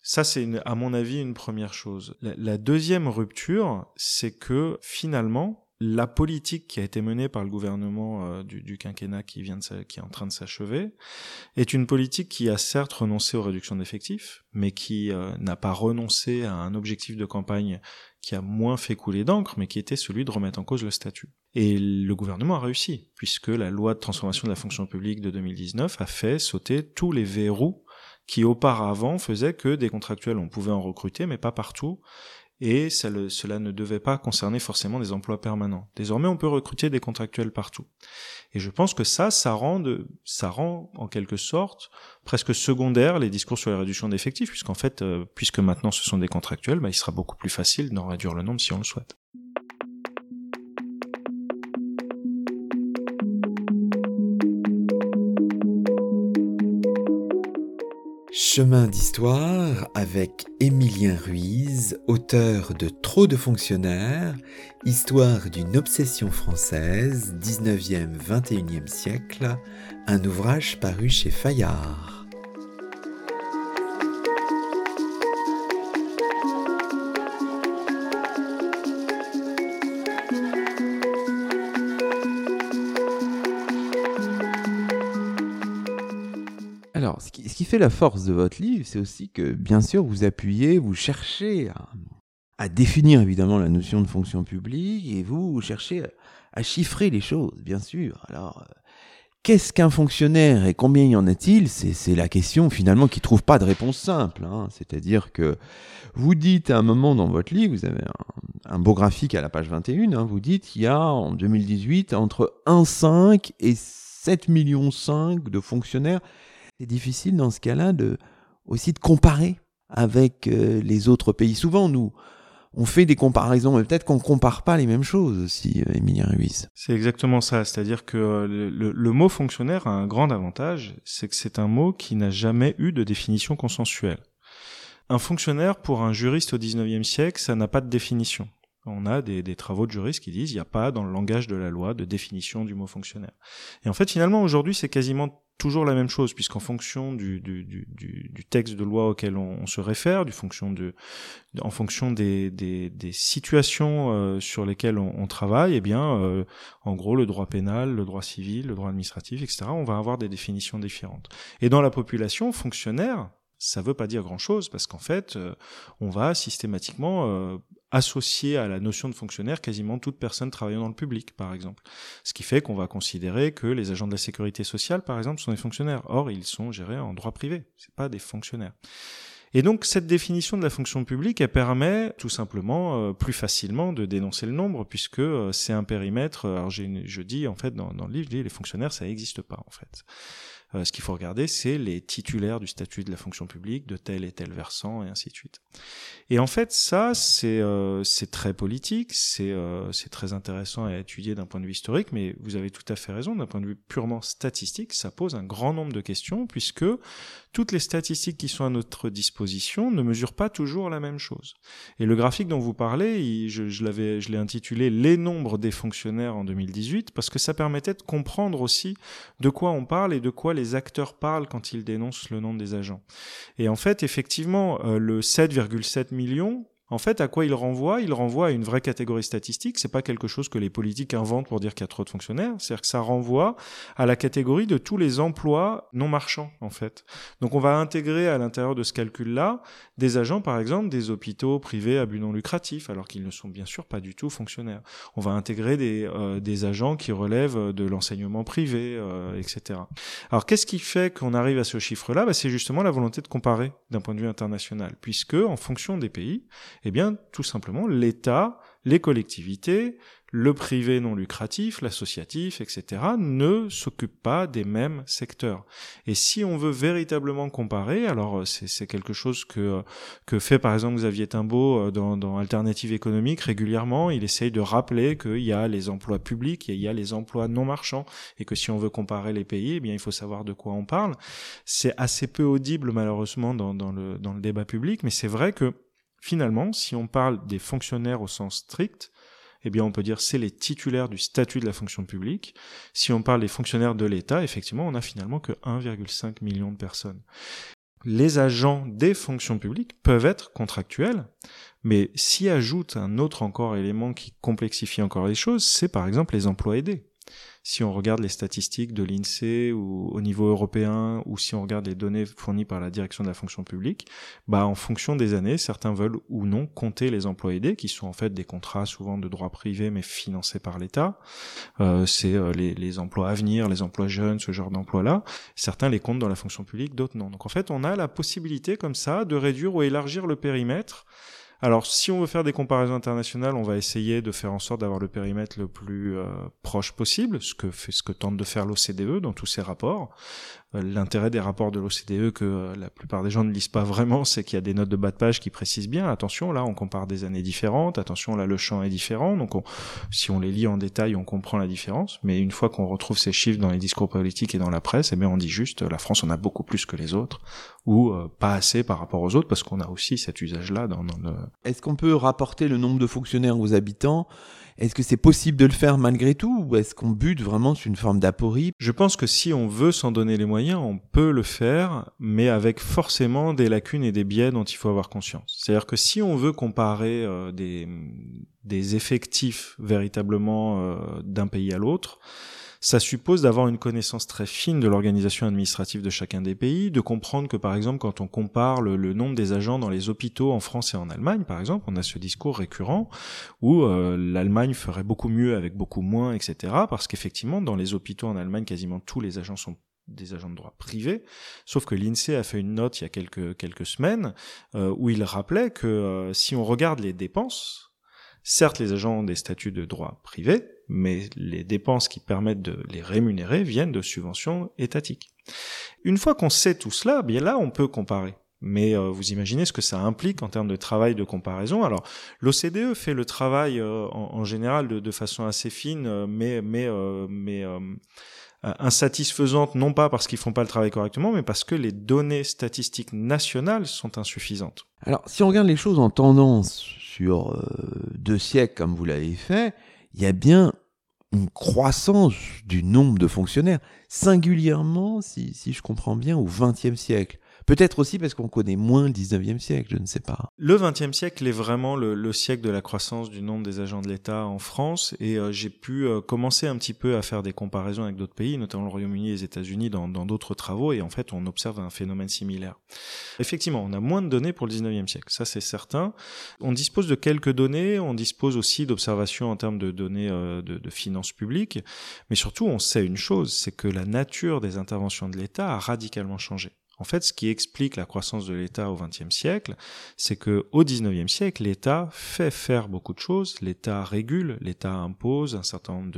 Ça, c'est à mon avis une première chose. la deuxième rupture, c'est que finalement, la politique qui a été menée par le gouvernement euh, du, quinquennat qui vient de qui est en train de s'achever est une politique qui a certes renoncé aux réductions d'effectifs, mais qui euh, n'a pas renoncé à un objectif de campagne qui a moins fait couler d'encre, mais qui était celui de remettre en cause le statut. Et le gouvernement a réussi, puisque la loi de transformation de la fonction publique de 2019 a fait sauter tous les verrous qui auparavant faisaient que des contractuels, on pouvait en recruter, mais pas partout, et cela ne devait pas concerner forcément des emplois permanents. Désormais, on peut recruter des contractuels partout. Et je pense que ça, ça rend, ça rend en quelque sorte presque secondaire les discours sur la réduction d'effectifs, puisqu'en fait, euh, puisque maintenant ce sont des contractuels, bah, il sera beaucoup plus facile d'en réduire le nombre si on le souhaite. Chemin d'histoire avec Émilien Ruiz, auteur de Trop de fonctionnaires, Histoire d'une obsession française, 19e-21e siècle, un ouvrage paru chez Fayard. Fait la force de votre livre, c'est aussi que, bien sûr, vous appuyez, vous cherchez à, définir évidemment la notion de fonction publique et vous cherchez à, chiffrer les choses, bien sûr. Alors, euh, qu'est-ce qu'un fonctionnaire et combien y en a-t-il? C'est la question finalement qui trouve pas de réponse simple. Hein. C'est-à-dire que vous dites à un moment dans votre livre, vous avez un, beau graphique à la page 21, hein, vous dites qu'il y a en 2018 entre 1,5 et 7,5 millions de fonctionnaires c'est difficile dans ce cas-là de, aussi de comparer avec euh, les autres pays. Souvent, nous, on fait des comparaisons, mais peut-être qu'on ne compare pas les mêmes choses aussi, euh, Ruiz. C'est exactement ça. C'est-à-dire que euh, le, le, mot fonctionnaire a un grand avantage, c'est que c'est un mot qui n'a jamais eu de définition consensuelle. Un fonctionnaire, pour un juriste au 19e siècle, ça n'a pas de définition. On a des, des travaux de juristes qui disent il n'y a pas dans le langage de la loi de définition du mot fonctionnaire. Et en fait, finalement, aujourd'hui, c'est quasiment toujours la même chose, puisqu'en fonction du, du, du, du, texte de loi auquel on, se réfère, du fonction de, en fonction des, des, des situations euh, sur lesquelles on, on, travaille, eh bien, euh, en gros, le droit pénal, le droit civil, le droit administratif, etc., on va avoir des définitions différentes. Et dans la population fonctionnaire, ça veut pas dire grand-chose parce qu'en fait, euh, on va systématiquement euh, associer à la notion de fonctionnaire quasiment toute personne travaillant dans le public, par exemple. Ce qui fait qu'on va considérer que les agents de la sécurité sociale, par exemple, sont des fonctionnaires. Or, ils sont gérés en droit privé. C'est pas des fonctionnaires. Et donc cette définition de la fonction publique, elle permet tout simplement euh, plus facilement de dénoncer le nombre, puisque c'est un périmètre. Alors je dis en fait dans, dans le livre, je dis les fonctionnaires, ça n'existe pas en fait. Euh, ce qu'il faut regarder, c'est les titulaires du statut de la fonction publique, de tel et tel versant, et ainsi de suite. Et en fait, ça, c'est euh, très politique, c'est euh, très intéressant à étudier d'un point de vue historique, mais vous avez tout à fait raison, d'un point de vue purement statistique, ça pose un grand nombre de questions, puisque toutes les statistiques qui sont à notre disposition ne mesurent pas toujours la même chose. Et le graphique dont vous parlez, je, je l'ai intitulé Les nombres des fonctionnaires en 2018, parce que ça permettait de comprendre aussi de quoi on parle et de quoi les acteurs parlent quand ils dénoncent le nombre des agents. Et en fait, effectivement, euh, le 7,7 millions, en fait, à quoi il renvoie? Il renvoie à une vraie catégorie statistique. C'est pas quelque chose que les politiques inventent pour dire qu'il y a trop de fonctionnaires. C'est-à-dire que ça renvoie à la catégorie de tous les emplois non marchands, en fait. Donc, on va intégrer à l'intérieur de ce calcul-là des agents, par exemple, des hôpitaux privés à but non lucratif, alors qu'ils ne sont bien sûr pas du tout fonctionnaires. On va intégrer des, euh, agents qui relèvent de l'enseignement privé, euh, etc. Alors, qu'est-ce qui fait qu'on arrive à ce chiffre-là? Bah, C'est justement la volonté de comparer d'un point de vue international, puisque en fonction des pays, eh bien, tout simplement, l'État, les collectivités, le privé non lucratif, l'associatif, etc., ne s'occupent pas des mêmes secteurs. Et si on veut véritablement comparer, alors c'est quelque chose que, que fait par exemple Xavier Timbaud euh, dans, dans Alternative économique régulièrement, il essaye de rappeler qu'il y a les emplois publics et il y a les emplois non marchands, et que si on veut comparer les pays, eh bien il faut savoir de quoi on parle. C'est assez peu audible malheureusement dans, dans, le, dans le débat public, mais c'est vrai que Finalement, si on parle des fonctionnaires au sens strict, eh bien, on peut dire c'est les titulaires du statut de la fonction publique. Si on parle des fonctionnaires de l'État, effectivement, on a finalement que 1,5 million de personnes. Les agents des fonctions publiques peuvent être contractuels, mais s'y ajoute un autre encore élément qui complexifie encore les choses, c'est par exemple les emplois aidés si on regarde les statistiques de l'INSEE ou au niveau européen, ou si on regarde les données fournies par la direction de la fonction publique, bah en fonction des années, certains veulent ou non compter les emplois aidés, qui sont en fait des contrats souvent de droit privé mais financés par l'État. Euh, c'est euh, les, les, emplois à venir, les emplois jeunes, ce genre d'emplois-là. Certains les comptent dans la fonction publique, d'autres non. Donc en fait, on a la possibilité comme ça de réduire ou élargir le périmètre Alors, si on veut faire des comparaisons internationales, on va essayer de faire en sorte d'avoir le périmètre le plus euh, proche possible, ce que fait, ce que tente de faire l'OCDE dans tous ses rapports. Euh, l'intérêt des rapports de l'OCDE que euh, la plupart des gens ne lisent pas vraiment, c'est qu'il y a des notes de bas de page qui précisent bien, attention, là on compare des années différentes, attention, là le champ est différent, donc si on les lit en détail, on comprend la différence, mais une fois qu'on retrouve ces chiffres dans les discours politiques et dans la presse, eh bien on dit juste, la France en a beaucoup plus que les autres, ou euh, pas assez par rapport aux autres, parce qu'on a aussi cet usage-là dans, dans le... Est-ce qu'on peut rapporter le nombre de fonctionnaires aux habitants est-ce que c'est possible de le faire malgré tout ou est-ce qu'on bute vraiment sur une forme d'aporie? Je pense que si on veut s'en donner les moyens, on peut le faire, mais avec forcément des lacunes et des biais dont il faut avoir conscience. C'est-à-dire que si on veut comparer euh, des, des effectifs véritablement euh, d'un pays à l'autre, ça suppose d'avoir une connaissance très fine de l'organisation administrative de chacun des pays, de comprendre que par exemple quand on compare le, nombre des agents dans les hôpitaux en France et en Allemagne, par exemple, on a ce discours récurrent où euh, l'Allemagne ferait beaucoup mieux avec beaucoup moins, etc. Parce qu'effectivement, dans les hôpitaux en Allemagne, quasiment tous les agents sont des agents de droit privé, sauf que l'INSEE a fait une note il y a quelques, semaines euh, où il rappelait que euh, si on regarde les dépenses, Certes, les agents ont des statuts de droit privé, mais les dépenses qui permettent de les rémunérer viennent de subventions étatiques. Une fois qu'on sait tout cela, bien là, on peut comparer. Mais euh, vous imaginez ce que ça implique en termes de travail de comparaison. Alors, l'OCDE fait le travail euh, en, général de, façon assez fine, euh, mais mais mais insatisfaisante, non pas parce qu'ils font pas le travail correctement, mais parce que les données statistiques nationales sont insuffisantes. Alors, si on regarde les choses en tendance sur euh, deux siècles, comme vous l'avez fait, il y a bien une croissance du nombre de fonctionnaires, singulièrement, si, si je comprends bien, au XXe siècle. Peut-être aussi parce qu'on connaît moins le 19e siècle, je ne sais pas. Le 20e siècle est vraiment le, siècle de la croissance du nombre des agents de l'État en France et euh, j'ai pu euh, commencer un petit peu à faire des comparaisons avec d'autres pays, notamment le Royaume-Uni et les États-Unis dans d'autres travaux et en fait on observe un phénomène similaire. Effectivement, on a moins de données pour le 19e siècle, ça c'est certain. On dispose de quelques données, on dispose aussi d'observations en termes de données euh, de, de finances publiques, mais surtout on sait une chose, c'est que la nature des interventions de l'État a radicalement changé. En fait, ce qui explique la croissance de l'État au XXe siècle, c'est que au XIXe siècle, l'État fait faire beaucoup de choses. L'État régule, l'État impose un certain nombre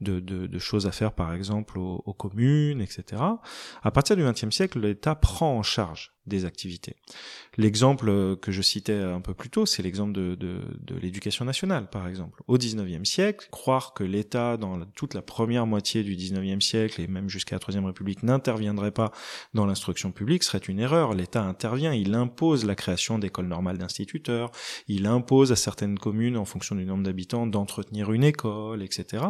de, choses à faire, par exemple aux, aux communes, etc. À partir du XXe siècle, l'État prend en charge des activités. L'exemple euh, que je citais un peu plus tôt, c'est l'exemple de, l'éducation nationale, par exemple. Au XIXe siècle, croire que l'État, dans toute la première moitié du XIXe siècle, et même jusqu'à la Troisième République, n'interviendrait pas dans l'instruction publique serait une erreur. L'État intervient, il impose la création d'écoles normales d'instituteurs, il impose à certaines communes, en fonction du nombre d'habitants, d'entretenir une école, etc.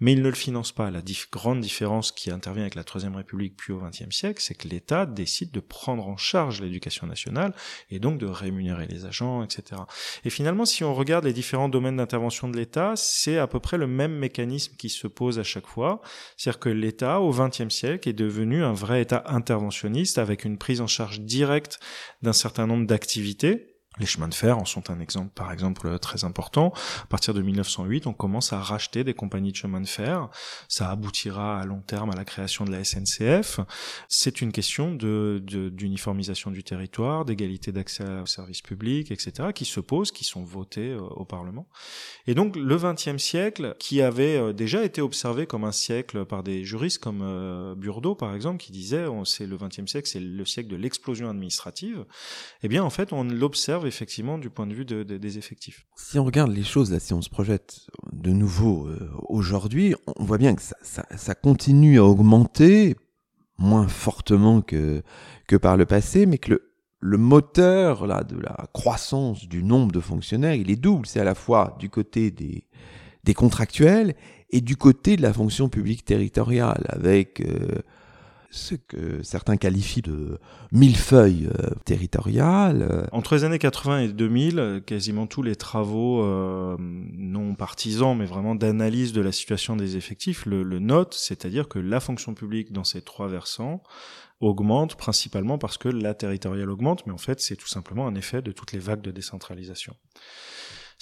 Mais il ne le finance pas. La grande différence qui intervient avec la Troisième République puis au XXe siècle, c'est que l'État décide de prendre en charge l'éducation nationale et donc de rémunérer les agents, etc. Et finalement, si on regarde les différents domaines d'intervention de l'État, c'est à peu près le même mécanisme qui se pose à chaque fois. C'est-à-dire que l'État, au XXe siècle, est devenu un vrai État interventionniste avec une prise en charge directe d'un certain nombre d'activités les chemins de fer en sont un exemple, par exemple, très important. À partir de 1908, on commence à racheter des compagnies de chemin de fer. Ça aboutira à long terme à la création de la SNCF. C'est une question d'uniformisation du territoire, d'égalité d'accès aux services publics, etc., qui se posent, qui sont votés euh, au Parlement. Et donc, le XXe siècle, qui avait euh, déjà été observé comme un siècle par des juristes comme euh, Burdeau, par exemple, qui disait, c'est le XXe siècle, c'est le siècle de l'explosion administrative. Eh bien, en fait, on l'observe effectivement du point de vue des effectifs. Si on regarde les choses, là, si on se projette de nouveau euh, aujourd'hui, on voit bien que ça, continue à augmenter, moins fortement que, que par le passé, mais que le, le moteur là, de la croissance du nombre de fonctionnaires, il est double. C'est à la fois du côté des, des contractuels et du côté de la fonction publique territoriale, avec... Euh, ce que certains qualifient de millefeuille euh, territorial. Entre les années 80 et 2000, quasiment tous les travaux euh, non partisans, mais vraiment d'analyse de la situation des effectifs le, le notent, c'est-à-dire que la fonction publique dans ces trois versants augmente principalement parce que la territoriale augmente, mais en fait c'est tout simplement un effet de toutes les vagues de décentralisation.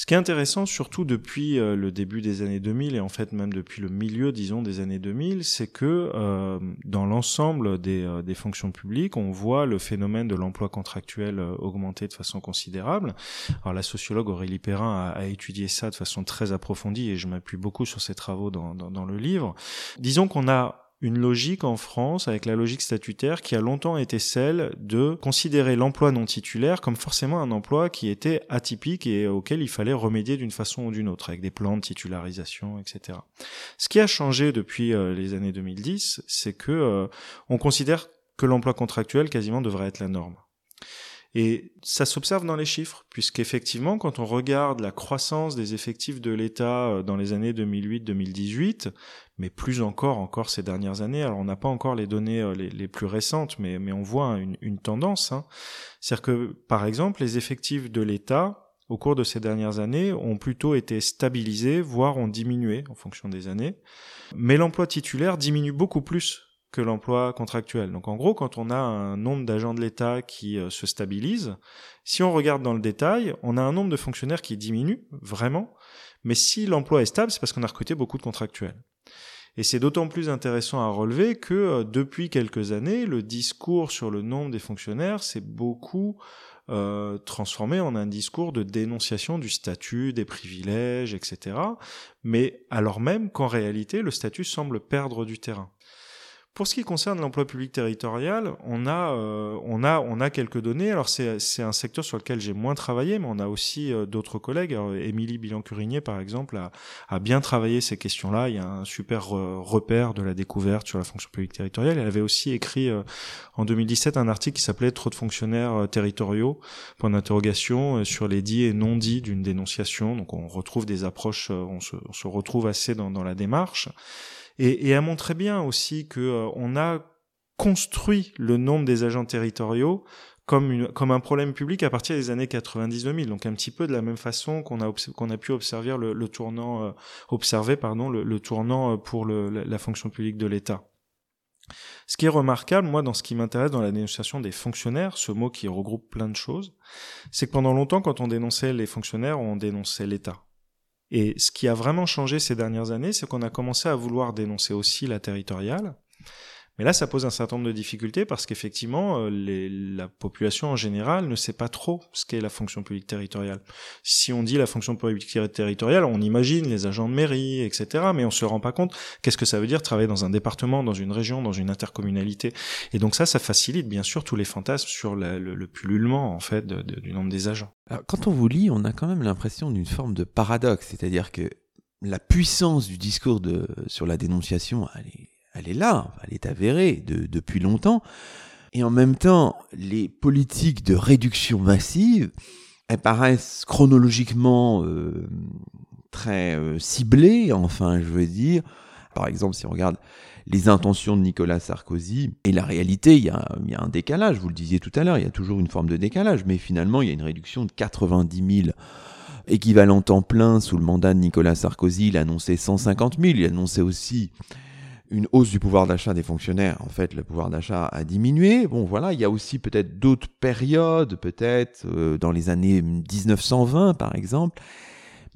Ce qui est intéressant, surtout depuis euh, le début des années 2000 et en fait même depuis le milieu, disons, des années 2000, c'est que euh, dans l'ensemble des, euh, des, fonctions publiques, on voit le phénomène de l'emploi contractuel augmenter de façon considérable. Alors la sociologue Aurélie Perrin a, a, étudié ça de façon très approfondie et je m'appuie beaucoup sur ses travaux dans, dans, dans le livre. Disons qu'on a une logique en France avec la logique statutaire qui a longtemps été celle de considérer l'emploi non titulaire comme forcément un emploi qui était atypique et auquel il fallait remédier d'une façon ou d'une autre avec des plans de titularisation, etc. Ce qui a changé depuis euh, les années 2010, c'est que euh, on considère que l'emploi contractuel quasiment devrait être la norme. Et ça s'observe dans les chiffres, puisqu'effectivement, quand on regarde la croissance des effectifs de l'État euh, dans les années 2008-2018, mais plus encore encore ces dernières années, alors on n'a pas encore les données euh, les, plus récentes, mais, on voit une, tendance. Hein. C'est-à-dire que, par exemple, les effectifs de l'État, au cours de ces dernières années, ont plutôt été stabilisés, voire ont diminué en fonction des années. Mais l'emploi titulaire diminue beaucoup plus que l'emploi contractuel. Donc en gros, quand on a un nombre d'agents de l'État qui euh, se stabilise, si on regarde dans le détail, on a un nombre de fonctionnaires qui diminue vraiment, mais si l'emploi est stable, c'est parce qu'on a recruté beaucoup de contractuels. Et c'est d'autant plus intéressant à relever que euh, depuis quelques années, le discours sur le nombre des fonctionnaires s'est beaucoup euh, transformé en un discours de dénonciation du statut, des privilèges, etc. Mais alors même qu'en réalité, le statut semble perdre du terrain. Pour ce qui concerne l'emploi public territorial, on a, euh, on a, on a quelques données. Alors c'est, un secteur sur lequel j'ai moins travaillé, mais on a aussi euh, d'autres collègues. Émilie Bilan-Curigné, par exemple, a, bien travaillé ces questions-là. Il y a un super euh, repère de la découverte sur la fonction publique territoriale. Elle avait aussi écrit en 2017 un article qui s'appelait Trop de fonctionnaires territoriaux, point d'interrogation, sur les dits et non dits d'une dénonciation. Donc on retrouve des approches, on se, retrouve assez dans la démarche. Et, et elle montrait bien aussi que euh, on a construit le nombre des agents territoriaux comme, une, comme un problème public à partir des années 90-2000. Donc un petit peu de la même façon qu'on a, qu'on a pu observer le, le tournant, euh, observer pardon, le, le tournant euh, pour le, la, fonction publique de l'État. Ce qui est remarquable, moi, dans ce qui m'intéresse dans la dénonciation des fonctionnaires, ce mot qui regroupe plein de choses, c'est que pendant longtemps, quand on dénonçait les fonctionnaires, on dénonçait l'État. Et ce qui a vraiment changé ces dernières années, c'est qu'on a commencé à vouloir dénoncer aussi la territoriale. Mais là, ça pose un certain nombre de difficultés parce qu'effectivement, euh, la population en général ne sait pas trop ce qu'est la fonction publique territoriale. Si on dit la fonction publique territoriale, on imagine les agents de mairie, etc. Mais on se rend pas compte qu'est-ce que ça veut dire travailler dans un département, dans une région, dans une intercommunalité. Et donc ça, ça facilite bien sûr tous les fantasmes sur le, le, pullulement en fait du nombre des agents. Alors, quand on vous lit, on a quand même l'impression d'une forme de paradoxe, c'est-à-dire que la puissance du discours de, sur la dénonciation, elle est elle est là, elle est avérée depuis longtemps. Et en même temps, les politiques de réduction massive, elles paraissent chronologiquement euh, très euh, ciblées, enfin, je veux dire. Par exemple, si on regarde les intentions de Nicolas Sarkozy et la réalité, il y, a, il y a un décalage, vous le disiez tout à l'heure, il y a toujours une forme de décalage, mais finalement, il y a une réduction de 90 000 équivalents temps plein sous le mandat de Nicolas Sarkozy. Il a annoncé 150 000, il a annoncé aussi une hausse du pouvoir d'achat des fonctionnaires. En fait, le pouvoir d'achat a diminué. Bon, voilà, il y a aussi peut-être d'autres périodes, peut-être euh, dans les années 1920 par exemple,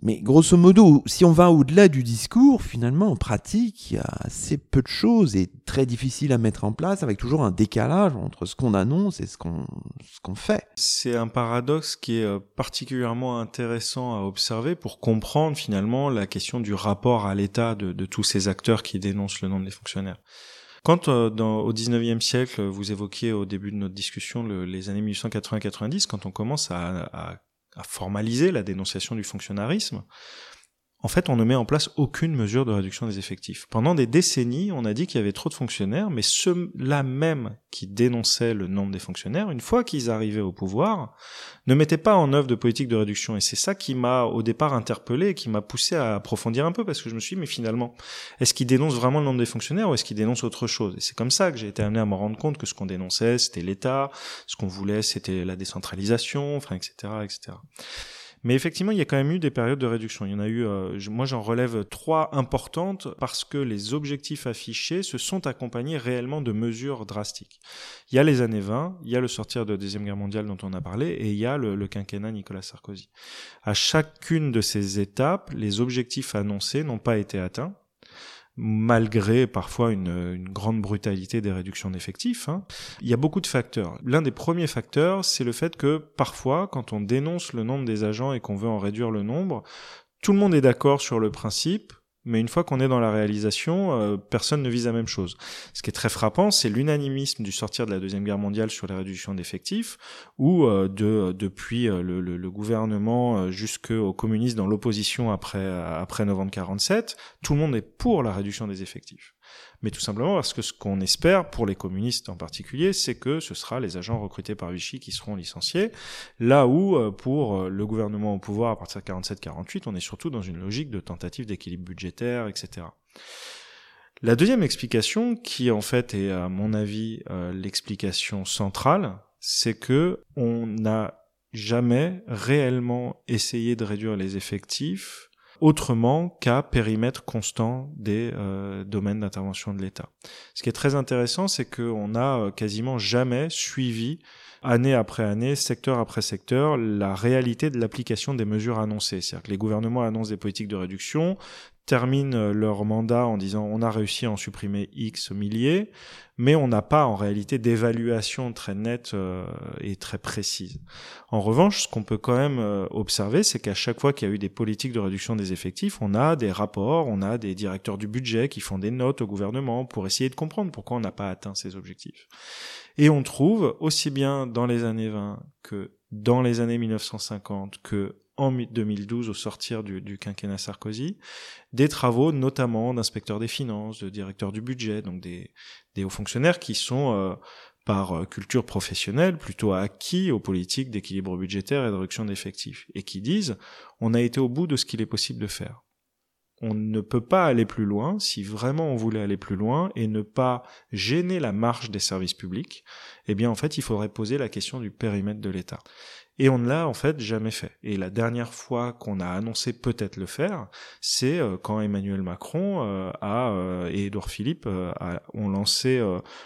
mais grosso modo, si on va au-delà du discours, finalement, en pratique, il y a assez peu de choses et très difficile à mettre en place, avec toujours un décalage entre ce qu'on annonce et ce qu'on ce qu'on fait. C'est un paradoxe qui est euh, particulièrement intéressant à observer pour comprendre finalement la question du rapport à l'État de, tous ces acteurs qui dénoncent le nom des fonctionnaires. Quand euh, dans, au 19e siècle, vous évoquiez au début de notre discussion le, les années 1880-90, quand on commence à, à à formaliser la dénonciation du fonctionnarisme, en fait, on ne met en place aucune mesure de réduction des effectifs. Pendant des décennies, on a dit qu'il y avait trop de fonctionnaires, mais ceux-là même qui dénonçaient le nombre des fonctionnaires, une fois qu'ils arrivaient au pouvoir, ne mettaient pas en œuvre de politique de réduction. Et c'est ça qui m'a au départ interpellé, qui m'a poussé à approfondir un peu, parce que je me suis dit, mais finalement, est-ce qu'ils dénoncent vraiment le nombre des fonctionnaires ou est-ce qu'ils dénoncent autre chose? Et c'est comme ça que j'ai été amené à me rendre compte que ce qu'on dénonçait, c'était l'État, ce qu'on voulait, c'était la décentralisation, enfin, etc., etc. Mais effectivement, il y a quand même eu des périodes de réduction. Il y en a eu, euh, moi j'en relève trois importantes parce que les objectifs affichés se sont accompagnés réellement de mesures drastiques. Il y a les années 20, il y a le sortir de la Deuxième Guerre mondiale dont on a parlé, et il y a le, le quinquennat Nicolas Sarkozy. À chacune de ces étapes, les objectifs annoncés n'ont pas été atteints malgré parfois une, une, grande brutalité des réductions d'effectifs. Hein. Il y a beaucoup de facteurs. L'un des premiers facteurs, c'est le fait que parfois, quand on dénonce le nombre des agents et qu'on veut en réduire le nombre, tout le monde est d'accord sur le principe, mais une fois qu'on est dans la réalisation, euh, personne ne vise la même chose. Ce qui est très frappant, c'est l'unanimisme du sortir de la Deuxième Guerre mondiale sur la réduction d'effectifs, où euh, de, depuis euh, le, le, le, gouvernement jusqu'aux communistes dans l'opposition après, après novembre 47, tout le monde est pour la réduction des effectifs mais tout simplement parce que ce qu'on espère, pour les communistes en particulier, c'est que ce sera les agents recrutés par Vichy qui seront licenciés, là où, euh, pour euh, le gouvernement au pouvoir à partir de 47-48, on est surtout dans une logique de tentative d'équilibre budgétaire, etc. La deuxième explication, qui en fait est à mon avis euh, l'explication centrale, c'est que on n'a jamais réellement essayé de réduire les effectifs autrement qu'à périmètre constant des euh, domaines d'intervention de l'État. Ce qui est très intéressant, c'est qu'on n'a euh, quasiment jamais suivi année après année, secteur après secteur, la réalité de l'application des mesures annoncées. C'est-à-dire que les gouvernements annoncent des politiques de réduction, terminent euh, leur mandat en disant on a réussi à en supprimer X milliers, mais on n'a pas en réalité d'évaluation très nette euh, et très précise. En revanche, ce qu'on peut quand même euh, observer, c'est qu'à chaque fois qu'il y a eu des politiques de réduction des effectifs, on a des rapports, on a des directeurs du budget qui font des notes au gouvernement pour essayer de comprendre pourquoi on n'a pas atteint ces objectifs. Et on trouve aussi bien dans les années 20 que dans les années 1950 que en 2012 au sortir du, quinquennat Sarkozy, des travaux notamment d'inspecteurs des finances, de directeurs du budget, donc des, des hauts fonctionnaires qui sont euh, par euh, culture professionnelle plutôt acquis aux politiques d'équilibre budgétaire et de réduction d'effectifs, et qui disent on a été au bout de ce qu'il est possible de faire. On ne peut pas aller plus loin si vraiment on voulait aller plus loin et ne pas gêner la marche des services publics. Eh bien, en fait, il faudrait poser la question du périmètre de l'État. Et on ne l'a en fait jamais fait. Et la dernière fois qu'on a annoncé peut-être le faire, c'est euh, quand Emmanuel Macron euh, a, euh, et Edouard Philippe ont lancé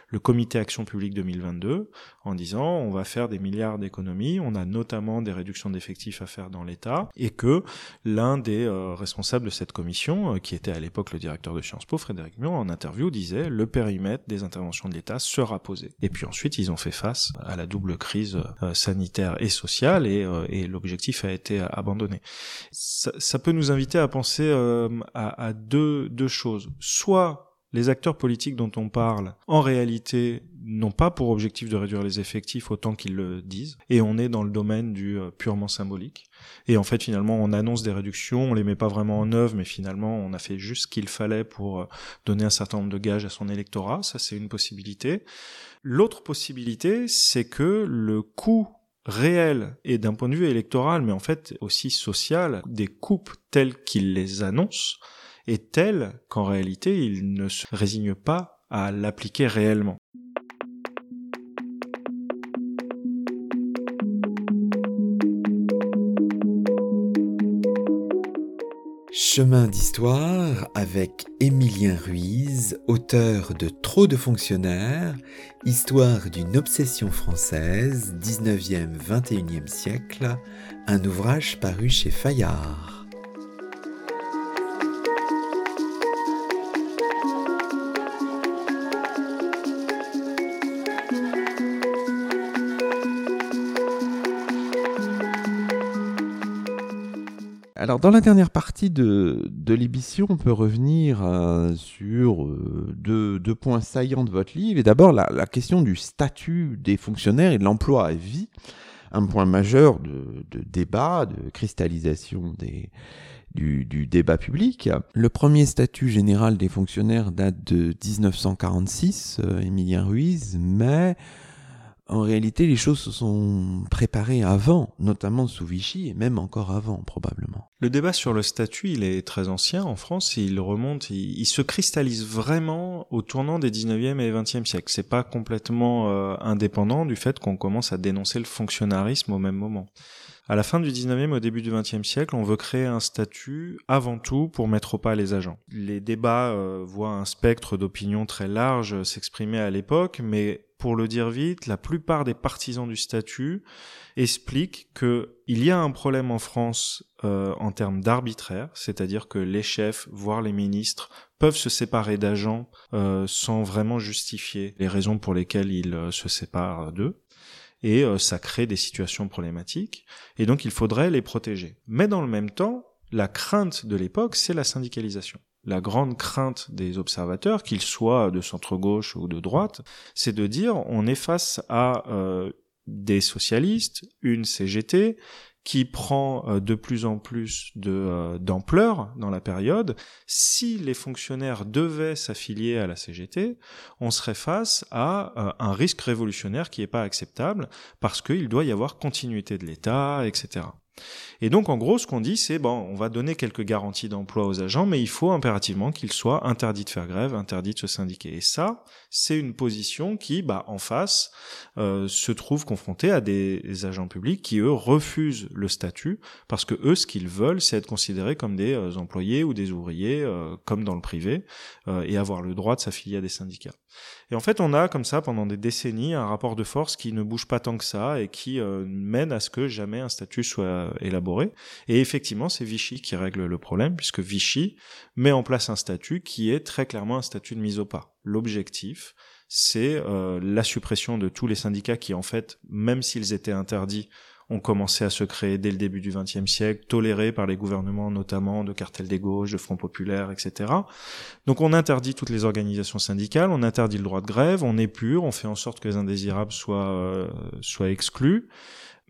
le comité Action publique 2022 en disant on va faire des milliards d'économies, on a notamment des réductions d'effectifs à faire dans l'État, et que l'un des responsables de cette commission, qui était à l'époque le directeur de Sciences Po, Frédéric Mion, en interview disait le périmètre des interventions de l'État sera posé. Et puis ensuite ils ont fait face à la double crise sanitaire et sociale et, euh, et l'objectif a été abandonné. Ça, ça, peut nous inviter à penser euh, à, à deux, deux choses. Soit les acteurs politiques dont on parle, en réalité, n'ont pas pour objectif de réduire les effectifs autant qu'ils le disent, et on est dans le domaine du euh, purement symbolique. Et en fait, finalement, on annonce des réductions, on les met pas vraiment en œuvre, mais finalement, on a fait juste ce qu'il fallait pour donner un certain nombre de gages à son électorat. Ça, c'est une possibilité. L'autre possibilité, c'est que le coût réel et d'un point de vue électoral, mais en fait aussi social, des coupes telles qu'il les annonce, est telle qu'en réalité il ne se résigne pas à l'appliquer réellement. Chemin d'histoire avec Émilien Ruiz, auteur de Trop de fonctionnaires, Histoire d'une obsession française, 19e-21e siècle, un ouvrage paru chez Fayard. Alors, dans la dernière partie de, de l'émission, on peut revenir euh, sur euh, deux, deux, points saillants de votre livre. Et d'abord, la, la, question du statut des fonctionnaires et de l'emploi à vie, un point majeur de, de débat, de cristallisation des, du, du, débat public. Le premier statut général des fonctionnaires date de 1946, euh, Émilien Ruiz, mais en réalité, les choses se sont préparées avant, notamment sous Vichy, et même encore avant, probablement. Le débat sur le statut, il est très ancien en France, il remonte, il, se cristallise vraiment au tournant des 19e et 20e siècles. C'est pas complètement euh, indépendant du fait qu'on commence à dénoncer le fonctionnarisme au même moment. À la fin du 19e, au début du 20e siècle, on veut créer un statut avant tout pour mettre au pas les agents. Les débats euh, voient un spectre d'opinions très large s'exprimer à l'époque, mais pour le dire vite, la plupart des partisans du statut expliquent que il y a un problème en France euh, en termes d'arbitraire, c'est-à-dire que les chefs, voire les ministres, peuvent se séparer d'agents euh, sans vraiment justifier les raisons pour lesquelles ils se séparent d'eux et euh, ça crée des situations problématiques, et donc il faudrait les protéger. Mais dans le même temps, la crainte de l'époque, c'est la syndicalisation. La grande crainte des observateurs, qu'ils soient de centre-gauche ou de droite, c'est de dire on est face à euh, des socialistes, une CGT, qui prend euh, de plus en plus euh, d'ampleur dans la période. Si les fonctionnaires devaient s'affilier à la CGT, on serait face à un risque révolutionnaire qui n'est pas acceptable parce qu'il doit y avoir continuité de l'État, etc. Et donc, en gros, ce qu'on dit, c'est bon, on va donner quelques garanties d'emploi aux agents, mais il faut impérativement qu'ils soient interdits de faire grève, interdits de se syndiquer. Et ça, c'est une position qui, bah, en face, euh, se trouve confrontée à des agents publics qui, eux, refusent le statut parce que eux, ce qu'ils veulent, c'est être considérés comme des euh, employés ou des ouvriers, euh, comme dans le privé, et avoir le droit de s'affilier à des syndicats. Et en fait, on a comme ça pendant des décennies un rapport de force qui ne bouge pas tant que ça et qui mène à ce que jamais un statut soit élaboré. Et effectivement, c'est Vichy qui règle le problème puisque Vichy met en place un statut qui est très clairement un statut de mise au pas l'objectif, c'est euh, la suppression de tous les syndicats qui, en fait, même s'ils étaient interdits, ont commencé à se créer dès le début du XXe siècle, tolérés par les gouvernements notamment de cartels des gauches, de Front populaire, etc. Donc on interdit toutes les organisations syndicales, on interdit le droit de grève, on épure, on fait en sorte que les indésirables soient, euh, soient exclus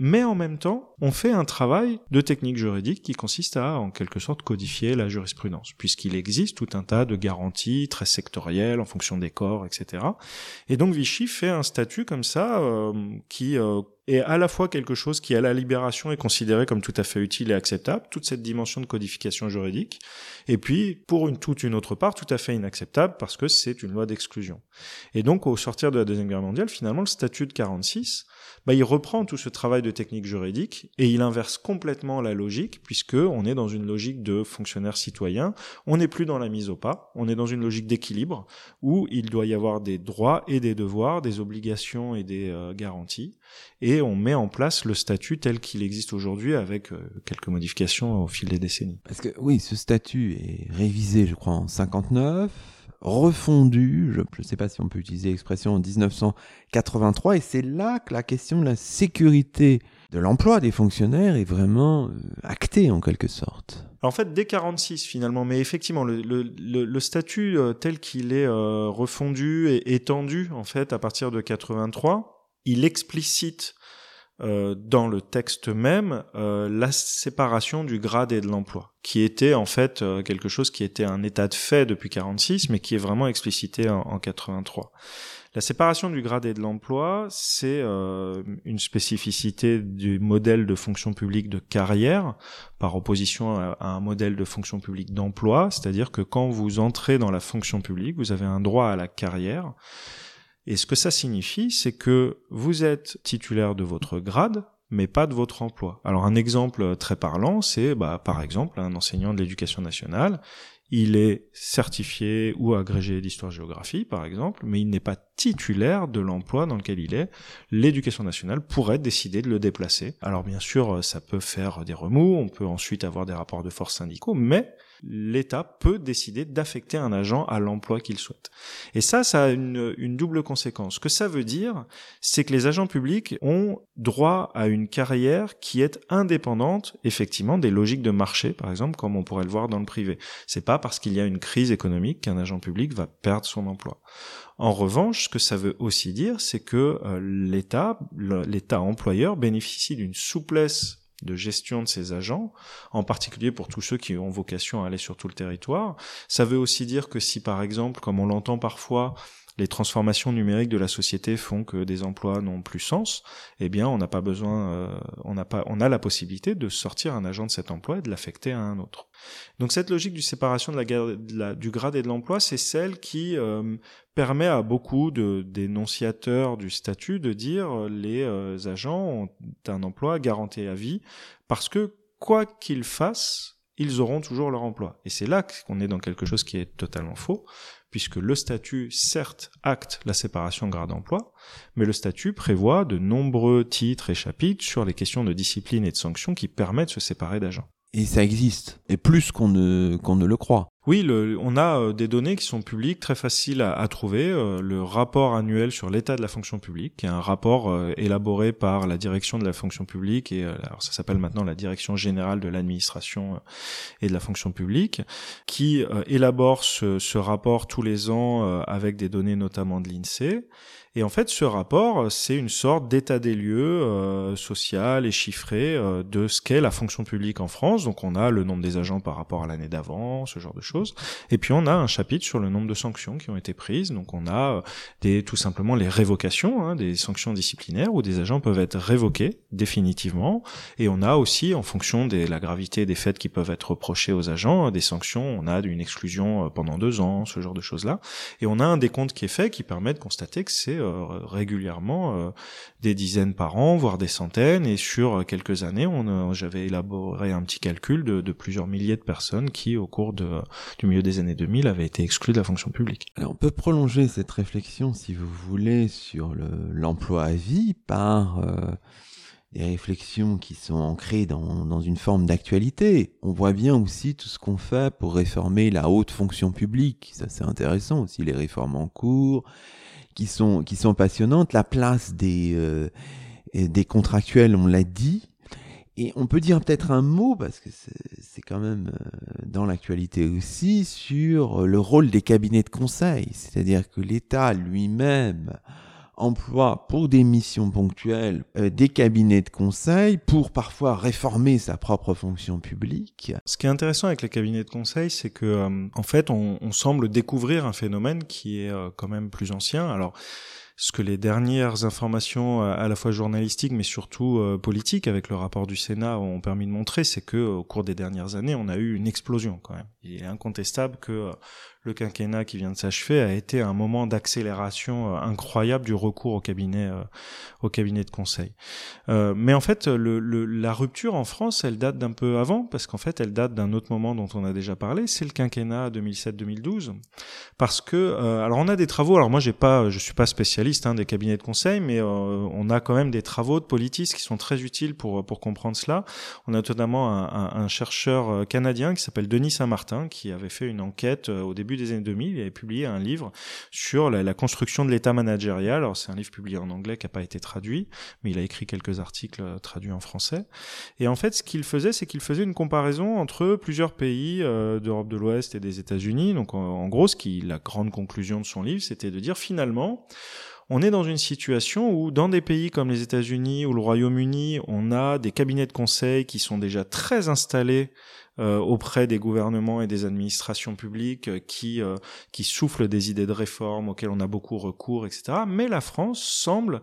mais en même temps, on fait un travail de technique juridique qui consiste à, en quelque sorte, codifier la jurisprudence, puisqu'il existe tout un tas de garanties très sectorielles en fonction des corps, etc. Et donc Vichy fait un statut comme ça euh, qui euh, est à la fois quelque chose qui, à la libération, est considéré comme tout à fait utile et acceptable, toute cette dimension de codification juridique, et puis, pour une toute une autre part, tout à fait inacceptable parce que c'est une loi d'exclusion. Et donc, au sortir de la Deuxième Guerre mondiale, finalement, le statut de 46 bah, il reprend tout ce travail de technique juridique et il inverse complètement la logique puisque on est dans une logique de fonctionnaire citoyen. On n'est plus dans la mise au pas. On est dans une logique d'équilibre où il doit y avoir des droits et des devoirs, des obligations et des euh, garanties. Et on met en place le statut tel qu'il existe aujourd'hui avec euh, quelques modifications au fil des décennies. Parce que oui, ce statut est révisé, je crois, en 59 refondu, je ne sais pas si on peut utiliser l'expression en 1983, et c'est là que la question de la sécurité de l'emploi des fonctionnaires est vraiment euh, actée en quelque sorte. En fait, dès 46 finalement, mais effectivement, le, le, le, statut euh, tel qu'il est euh, refondu et étendu en fait à partir de 83, il explicite euh, dans le texte même euh, la séparation du grade et de l'emploi, qui était en fait euh, quelque chose qui était un état de fait depuis 46, mais qui est vraiment explicité en, en 83. La séparation du grade et de l'emploi, c'est une spécificité du modèle de fonction publique de carrière par opposition à, à un modèle de fonction publique d'emploi, c'est-à-dire que quand vous entrez dans la fonction publique, vous avez un droit à la carrière et ce que ça signifie, c'est que vous êtes titulaire de votre grade, mais pas de votre emploi. Alors un exemple très parlant, c'est bah, par exemple un enseignant de l'éducation nationale, il est certifié ou agrégé d'histoire-géographie, par exemple, mais il n'est pas titulaire de l'emploi dans lequel il est. L'éducation nationale pourrait décider de le déplacer. Alors bien sûr, ça peut faire des remous, on peut ensuite avoir des rapports de force syndicaux, mais l'État peut décider d'affecter un agent à l'emploi qu'il souhaite. Et ça, ça a une, double conséquence. Ce que ça veut dire, c'est que les agents publics ont droit à une carrière qui est indépendante, effectivement, des logiques de marché, par exemple, comme on pourrait le voir dans le privé. C'est pas parce qu'il y a une crise économique qu'un agent public va perdre son emploi. En revanche, ce que ça veut aussi dire, c'est que euh, l'État, l'État employeur bénéficie d'une souplesse de gestion de ces agents, en particulier pour tous ceux qui ont vocation à aller sur tout le territoire. Ça veut aussi dire que si, par exemple, comme on l'entend parfois, les transformations numériques de la société font que des emplois n'ont plus sens, eh bien, on n'a pas besoin, euh, on n'a pas, on a la possibilité de sortir un agent de cet emploi et de l'affecter à un autre. Donc cette logique du séparation de la, du grade et de l'emploi, c'est celle qui euh, permet à beaucoup de dénonciateurs du statut de dire euh, les agents ont un emploi garanti à vie parce que quoi qu'ils fassent, ils auront toujours leur emploi. Et c'est là qu'on est dans quelque chose qui est totalement faux, puisque le statut, certes, acte la séparation grade-emploi, mais le statut prévoit de nombreux titres et chapitres sur les questions de discipline et de sanction qui permettent de se séparer d'agents. Et ça existe, et plus qu'on ne, qu'on ne le croit. Oui, le, on a euh, des données qui sont publiques, très faciles à, trouver. Euh, le rapport annuel sur l'état de la fonction publique, qui est un rapport euh, élaboré par la direction de la fonction publique, et alors ça s'appelle maintenant la direction générale de l'administration et de la fonction publique, qui élabore ce, ce, rapport tous les ans avec des données notamment de l'INSEE. Et en fait, ce rapport, c'est une sorte d'état des lieux euh, social et chiffré euh, de ce qu'est la fonction publique en France. Donc on a le nombre des agents par rapport à l'année d'avant, ce genre de choses. Et puis on a un chapitre sur le nombre de sanctions qui ont été prises. Donc on a euh, des, tout simplement les révocations, hein, des sanctions disciplinaires où des agents peuvent être révoqués définitivement. Et on a aussi, en fonction de la gravité des faits qui peuvent être reprochés aux agents, des sanctions. On a une exclusion euh, pendant deux ans, ce genre de choses-là. Et on a un décompte qui est fait qui permet de constater que c'est euh, régulièrement euh, des dizaines par an, voire des centaines. Et sur quelques années, j'avais élaboré un petit calcul de, plusieurs milliers de personnes qui, au cours du milieu des années 2000, avaient été exclues de la fonction publique. Alors, on peut prolonger cette réflexion, si vous voulez, sur l'emploi à vie par euh, des réflexions qui sont ancrées dans, dans une forme d'actualité. On voit bien aussi tout ce qu'on fait pour réformer la haute fonction publique. Ça, c'est intéressant aussi, les réformes en cours, qui sont, qui sont passionnantes. La place des, euh, des contractuels, on l'a dit. Et on peut dire peut-être un mot, parce que c'est quand même euh, dans l'actualité aussi, sur le rôle des cabinets de conseil. C'est-à-dire que l'État lui-même emploie pour des missions ponctuelles euh, des cabinets de conseil pour parfois réformer sa propre fonction publique. Ce qui est intéressant avec les cabinets de conseil, c'est que euh, en fait, on, semble découvrir un phénomène qui est euh, quand même plus ancien. Alors ce que les dernières informations à la fois journalistiques mais surtout politiques avec le rapport du Sénat ont permis de montrer, c'est que au cours des dernières années, on a eu une explosion quand même. Il est incontestable que le quinquennat qui vient de s'achever a été un moment d'accélération euh, incroyable du recours au cabinet, euh, au cabinet de conseil. Euh, mais en fait, le, le, la rupture en France, elle date d'un peu avant, parce qu'en fait, elle date d'un autre moment dont on a déjà parlé, c'est le quinquennat 2007-2012, parce que, alors on a des travaux. Alors moi, j'ai pas, je suis pas spécialiste hein, des cabinets de conseil, mais on a quand même des travaux de politistes qui sont très utiles pour pour comprendre cela. On a notamment un, un, un chercheur canadien qui s'appelle Denis Saint-Martin, qui avait fait une enquête au début des années 2000, il avait publié un livre sur la, construction de l'état managérial. Alors c'est un livre publié en anglais qui n'a pas été traduit, mais il a écrit quelques articles euh, traduits en français. Et en fait, ce qu'il faisait, c'est qu'il faisait une comparaison entre plusieurs pays euh, d'Europe de l'Ouest et des États-Unis. Donc en, gros, la grande conclusion de son livre, c'était de dire finalement, on est dans une situation où dans des pays comme les États-Unis ou le Royaume-Uni, on a des cabinets de conseil qui sont déjà très installés auprès des gouvernements et des administrations publiques euh, qui euh, qui soufflent des idées de réforme auxquelles on a beaucoup recours, etc. Mais la France semble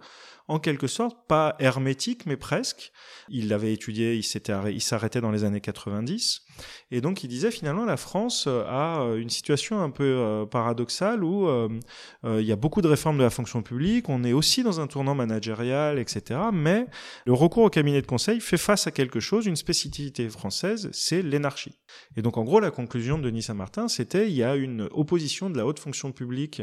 en quelque sorte, pas hermétique, mais presque. Il l'avait étudié, il s'arrêtait dans les années 90. Et donc, il disait finalement, la France euh, a euh, une situation un peu euh, paradoxale où il y a beaucoup de réformes de la fonction publique, on est aussi dans un tournant managérial, etc. Mais le recours au cabinet de conseil fait face à quelque chose, une spécificité française, c'est l'énarchie. Et donc, en gros, la conclusion de Denis Saint-Martin, c'était il y a une opposition de la haute fonction publique,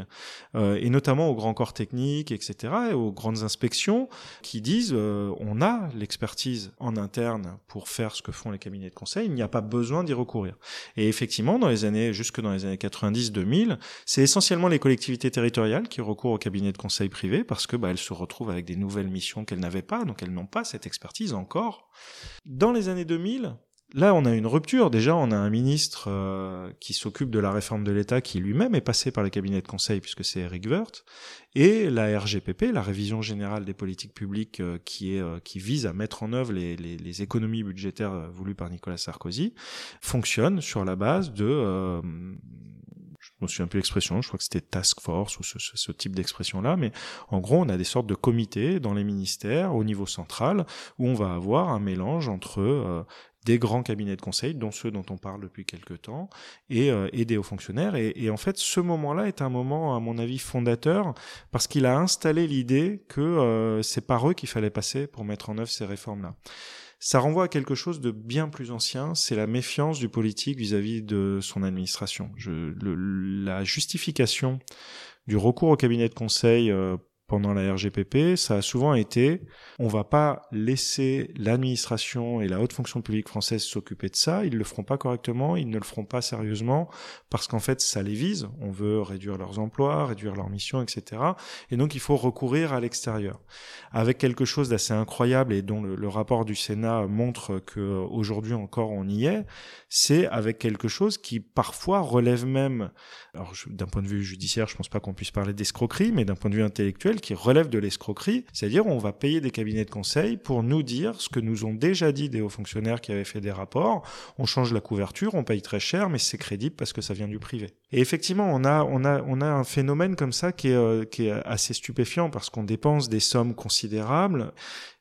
et notamment aux grands corps techniques, etc., et aux grandes inspections qui disent on a l'expertise en interne pour faire ce que font les cabinets de conseil, il n'y a pas besoin d'y recourir. Et effectivement, dans les années jusque dans les années 90-2000, c'est essentiellement les collectivités territoriales qui recourent aux cabinets de conseil privés parce que bah, elles se retrouvent avec des nouvelles missions qu'elles n'avaient pas, donc elles n'ont pas cette expertise encore. Dans les années 2000, Là, on a une rupture. Déjà, on a un ministre euh, qui s'occupe de la réforme de l'État, qui lui-même est passé par le cabinet de conseil, puisque c'est Eric Woerth, et la RGPP, la révision générale des politiques publiques, euh, qui est euh, qui vise à mettre en œuvre les, les, les économies budgétaires voulues par Nicolas Sarkozy, fonctionne sur la base de je me souviens plus l'expression, je crois que c'était task force ou ce, ce, type d'expression-là, mais en gros, on a des sortes de comités dans les ministères au niveau central où on va avoir un mélange entre euh, des grands cabinets de conseil, dont ceux dont on parle depuis quelques temps, et, euh, et des fonctionnaires. Et, et en fait, ce moment-là est un moment, à mon avis, fondateur, parce qu'il a installé l'idée que euh, c'est par eux qu'il fallait passer pour mettre en œuvre ces réformes-là ça renvoie à quelque chose de bien plus ancien, c'est la méfiance du politique vis-à-vis de son administration. Je, la justification du recours au cabinet de conseil euh, pendant la RGPP, ça a souvent été on va pas laisser l'administration et la haute fonction publique française s'occuper de ça, ils le feront pas correctement, ils ne le feront pas sérieusement parce qu'en fait ça les vise, on veut réduire leurs emplois, réduire leurs missions, etc. Et donc il faut recourir à l'extérieur. Avec quelque chose d'assez incroyable et dont le, rapport du Sénat montre que aujourd'hui encore on y est, c'est avec quelque chose qui parfois relève même, alors d'un point de vue judiciaire, je pense pas qu'on puisse parler d'escroquerie, mais d'un point de vue intellectuel qui relève de l'escroquerie, c'est-à-dire on va payer des cabinets de conseil pour nous dire ce que nous ont déjà dit des hauts fonctionnaires qui avaient fait des rapports, on change la couverture, on paye très cher, mais c'est crédible parce que ça vient du privé. Et effectivement, on a, un phénomène comme ça qui est, euh, qui est assez stupéfiant parce qu'on dépense des sommes considérables.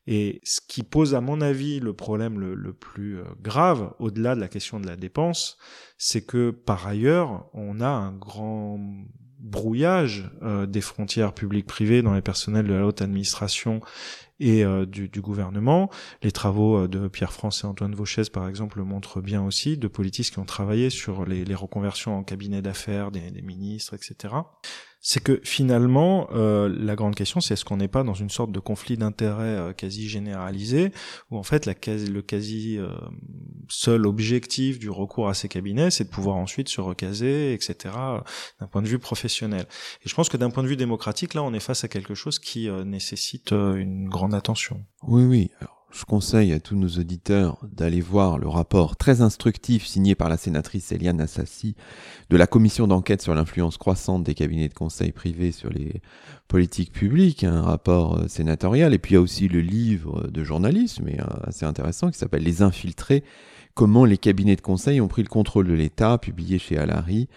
Et ce qui pose, à mon avis, le problème le, le plus euh, grave, au-delà de la question de la dépense, c'est que par ailleurs, on a un grand brouillage euh, des frontières publiques-privées dans les personnels de la haute administration et euh, du, du, gouvernement. Les travaux euh, de Pierre France et Antoine Vauchès, par exemple, le montrent bien aussi, de politistes qui ont travaillé sur les, les reconversions en cabinet d'affaires des, des ministres, etc c'est que finalement, euh, la grande question, c'est est-ce qu'on n'est pas dans une sorte de conflit d'intérêts euh, quasi généralisé, où en fait la le quasi euh, seul objectif du recours à ces cabinets, c'est de pouvoir ensuite se recaser, etc., d'un point de vue professionnel. Et je pense que d'un point de vue démocratique, là, on est face à quelque chose qui nécessite une grande attention. Oui, oui. Je conseille à tous nos auditeurs d'aller voir le rapport très instructif signé par la sénatrice Eliane Assassi de la commission d'enquête sur l'influence croissante des cabinets de conseil privés sur les politiques publiques, un rapport euh, sénatorial. Et puis il y a aussi le livre de journalisme, mais euh, assez intéressant, qui s'appelle Les infiltrés, comment les cabinets de conseil ont pris le contrôle de l'État, publié chez Alary,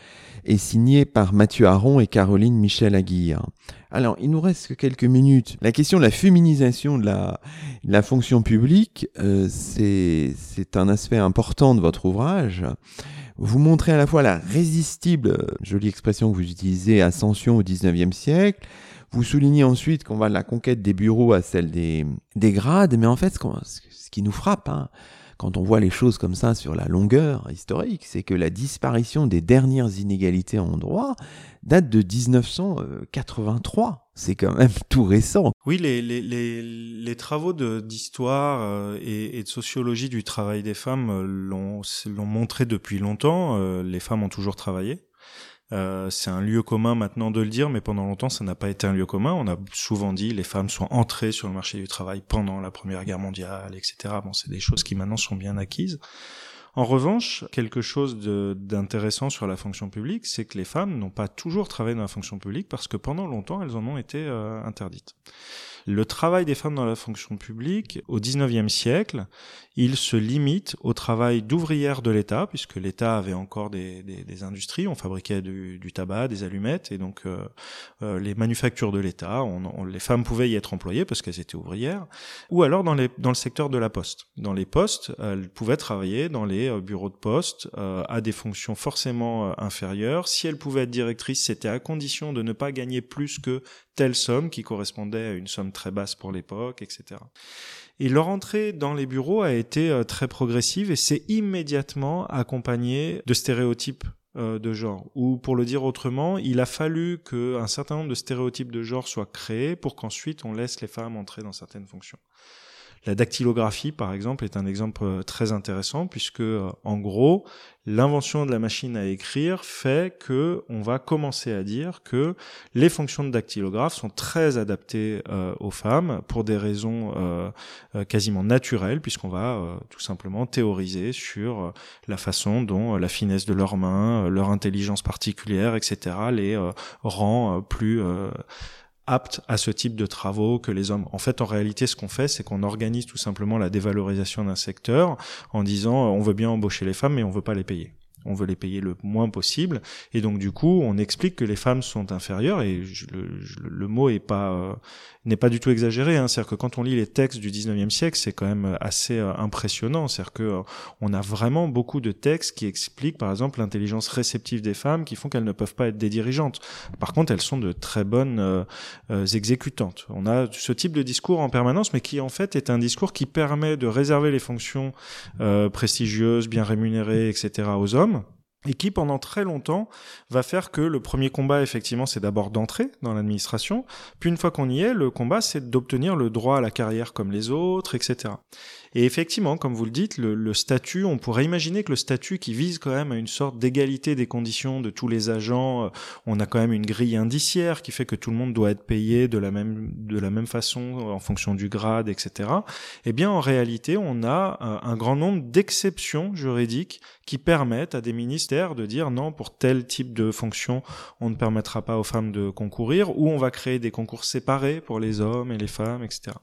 et signé par Mathieu Aron et Caroline Michel Aguirre. Alors, il nous reste que quelques minutes. La question de la féminisation de la, fonction publique, euh, c'est un aspect important de votre ouvrage. Vous montrez à la fois la résistible, jolie expression que vous utilisez, ascension au 19e siècle. Vous soulignez ensuite qu'on va de la conquête des bureaux à celle des, des grades, mais en fait, ce, ce qui nous frappe, hein, quand on voit les choses comme ça sur la longueur historique, c'est que la disparition des dernières inégalités en droit date de 1983. C'est quand même tout récent. Oui, les, travaux d'histoire euh, et, et, de sociologie du travail des femmes euh, l'ont montré depuis longtemps. Euh, les femmes ont toujours travaillé. Euh, c'est un lieu commun maintenant de le dire, mais pendant longtemps, ça n'a pas été un lieu commun. On a souvent dit les femmes sont entrées sur le marché du travail pendant la Première Guerre mondiale, etc. Bon, c'est des choses qui maintenant sont bien acquises. En revanche, quelque chose d'intéressant sur la fonction publique, c'est que les femmes n'ont pas toujours travaillé dans la fonction publique parce que pendant longtemps, elles en ont été euh, interdites. Le travail des femmes dans la fonction publique, au XIXe siècle, il se limite au travail d'ouvrière de l'État, puisque l'État avait encore des, industries, on fabriquait du, tabac, des allumettes, et donc euh, euh, les manufactures de l'État, les femmes pouvaient y être employées parce qu'elles étaient ouvrières, ou alors dans, les, dans le secteur de la poste. Dans les postes, elles pouvaient travailler dans les euh, bureaux de poste à des fonctions forcément inférieures. Si elles pouvaient être directrices, c'était à condition de ne pas gagner plus que telle somme qui correspondait à une somme très basse pour l'époque, etc. Et leur entrée dans les bureaux a été euh, très progressive et c'est immédiatement accompagné de stéréotypes euh, de genre. Ou pour le dire autrement, il a fallu qu'un certain nombre de stéréotypes de genre soient créés pour qu'ensuite on laisse les femmes entrer dans certaines fonctions. La dactylographie, par exemple, est un exemple euh, très intéressant puisque, euh, en gros, l'invention de la machine à écrire fait que on va commencer à dire que les fonctions de dactylographe sont très adaptées euh, aux femmes pour des raisons quasiment naturelles puisqu'on va tout simplement théoriser sur la façon dont la finesse de leurs mains, leur intelligence particulière, etc., les rend plus aptes à ce type de travaux que les hommes. En fait, en réalité, ce qu'on fait, c'est qu'on organise tout simplement la dévalorisation d'un secteur en disant euh, on veut bien embaucher les femmes, mais on veut pas les payer on veut les payer le moins possible, et donc du coup, on explique que les femmes sont inférieures, et le, mot est pas euh, n'est pas du tout exagéré. Hein. C'est-à-dire que quand on lit les textes du 19e siècle, c'est quand même assez euh, impressionnant. C'est-à-dire que euh, on a vraiment beaucoup de textes qui expliquent, par exemple, l'intelligence réceptive des femmes, qui font qu'elles ne peuvent pas être des dirigeantes. Par contre, elles sont de très bonnes exécutantes. On a ce type de discours en permanence, mais qui en fait est un discours qui permet de réserver les fonctions prestigieuses, bien rémunérées, etc. aux hommes et qui pendant très longtemps va faire que le premier combat effectivement c'est d'abord d'entrer dans l'administration, puis une fois qu'on y est, le combat c'est d'obtenir le droit à la carrière comme les autres, etc. Et effectivement, comme vous le dites, le, statut, on pourrait imaginer que le statut qui vise quand même à une sorte d'égalité des conditions de tous les agents, euh, on a quand même une grille indiciaire qui fait que tout le monde doit être payé de la même de la même façon en fonction du grade, etc. Eh bien, en réalité, on a euh, un grand nombre d'exceptions juridiques qui permettent à des ministères de dire non, pour tel type de fonction, on ne permettra pas aux femmes de concourir, ou on va créer des concours séparés pour les hommes et les femmes, etc.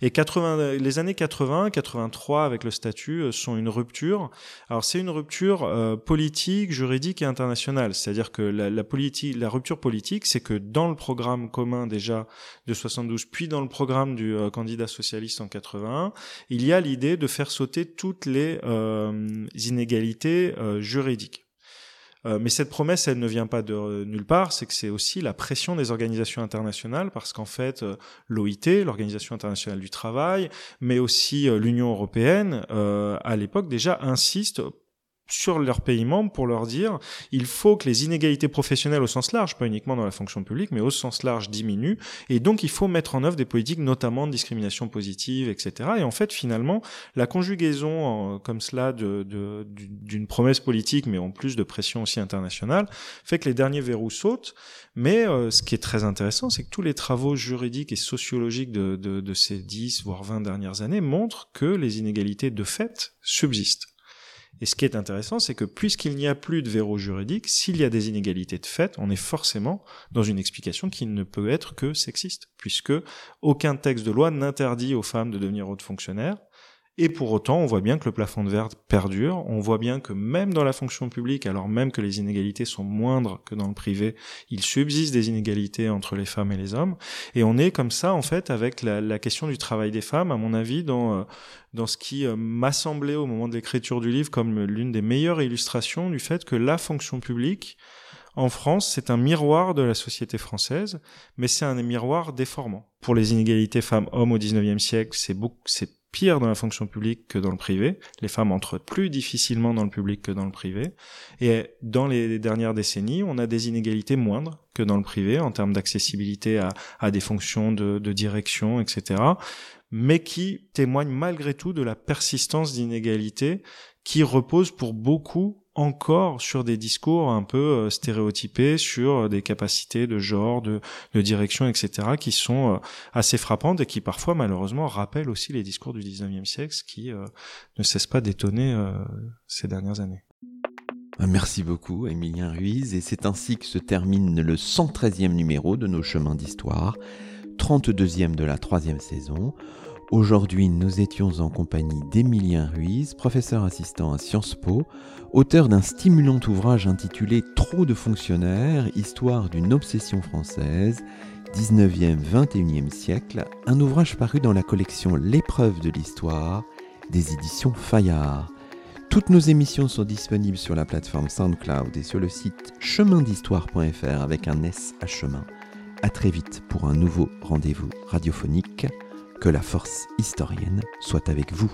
Et 80, les années 80, 80 83 avec le statut euh, sont une rupture. Alors c'est une rupture euh, politique, juridique et internationale. C'est-à-dire que la rupture politique, c'est que dans le programme commun déjà de 72, puis dans le programme du euh, candidat socialiste en 81, il y a l'idée de faire sauter toutes les inégalités juridiques. Euh, mais cette promesse, elle ne vient pas de nulle part, c'est que c'est aussi la pression des organisations internationales, parce qu'en fait, euh, l'OIT, l'Organisation internationale du travail, mais aussi euh, l'Union européenne, à l'époque déjà insiste sur leurs pays membres pour leur dire il faut que les inégalités professionnelles au sens large, pas uniquement dans la fonction publique, mais au sens large diminuent, et donc il faut mettre en œuvre des politiques notamment de discrimination positive, etc. Et en fait, finalement, la conjugaison comme cela d'une de, promesse politique, mais en plus de pression aussi internationale, fait que les derniers verrous sautent. Mais euh, ce qui est très intéressant, c'est que tous les travaux juridiques et sociologiques de, de ces 10, voire 20 dernières années montrent que les inégalités de fait subsistent. Et ce qui est intéressant, c'est que puisqu'il n'y a plus de verrou juridique, s'il y a des inégalités de fait, on est forcément dans une explication qui ne peut être que sexiste, puisque aucun texte de loi n'interdit aux femmes de devenir hautes fonctionnaires, et pour autant, on voit bien que le plafond de verre perdure, on voit bien que même dans la fonction publique, alors même que les inégalités sont moindres que dans le privé, il subsiste des inégalités entre les femmes et les hommes, et on est comme ça, en fait, avec la, question du travail des femmes, à mon avis, dans, euh, dans ce qui euh, m'a semblé au moment de l'écriture du livre comme l'une des meilleures illustrations du fait que la fonction publique, en France, c'est un miroir de la société française, mais c'est un miroir déformant. Pour les inégalités femmes-hommes au 19e siècle, c'est beaucoup, c'est pire dans la fonction publique que dans le privé. Les femmes entrent plus difficilement dans le public que dans le privé. Et dans les dernières décennies, on a des inégalités moindres que dans le privé en termes d'accessibilité à, des fonctions de, direction, etc. Mais qui témoignent malgré tout de la persistance d'inégalités qui reposent pour beaucoup encore sur des discours un peu euh, stéréotypés sur des capacités de genre, de, direction, etc., qui sont euh, assez frappantes et qui parfois malheureusement rappellent aussi les discours du 19e siècle, qui euh, ne cessent pas d'étonner ces dernières années. Ah, merci beaucoup, Emilien Ruiz, et c'est ainsi que se termine le 113e numéro de nos chemins d'histoire, 32e de la troisième saison. Aujourd'hui, nous étions en compagnie d'Emilien Ruiz, professeur assistant à Sciences Po, auteur d'un stimulant ouvrage intitulé Trop de fonctionnaires, histoire d'une obsession française, 19e, 21e siècle, un ouvrage paru dans la collection L'épreuve de l'histoire des éditions Fayard. Toutes nos émissions sont disponibles sur la plateforme SoundCloud et sur le site chemindhistoire.fr avec un S à chemin. A très vite pour un nouveau rendez-vous radiophonique. Que la force historienne soit avec vous.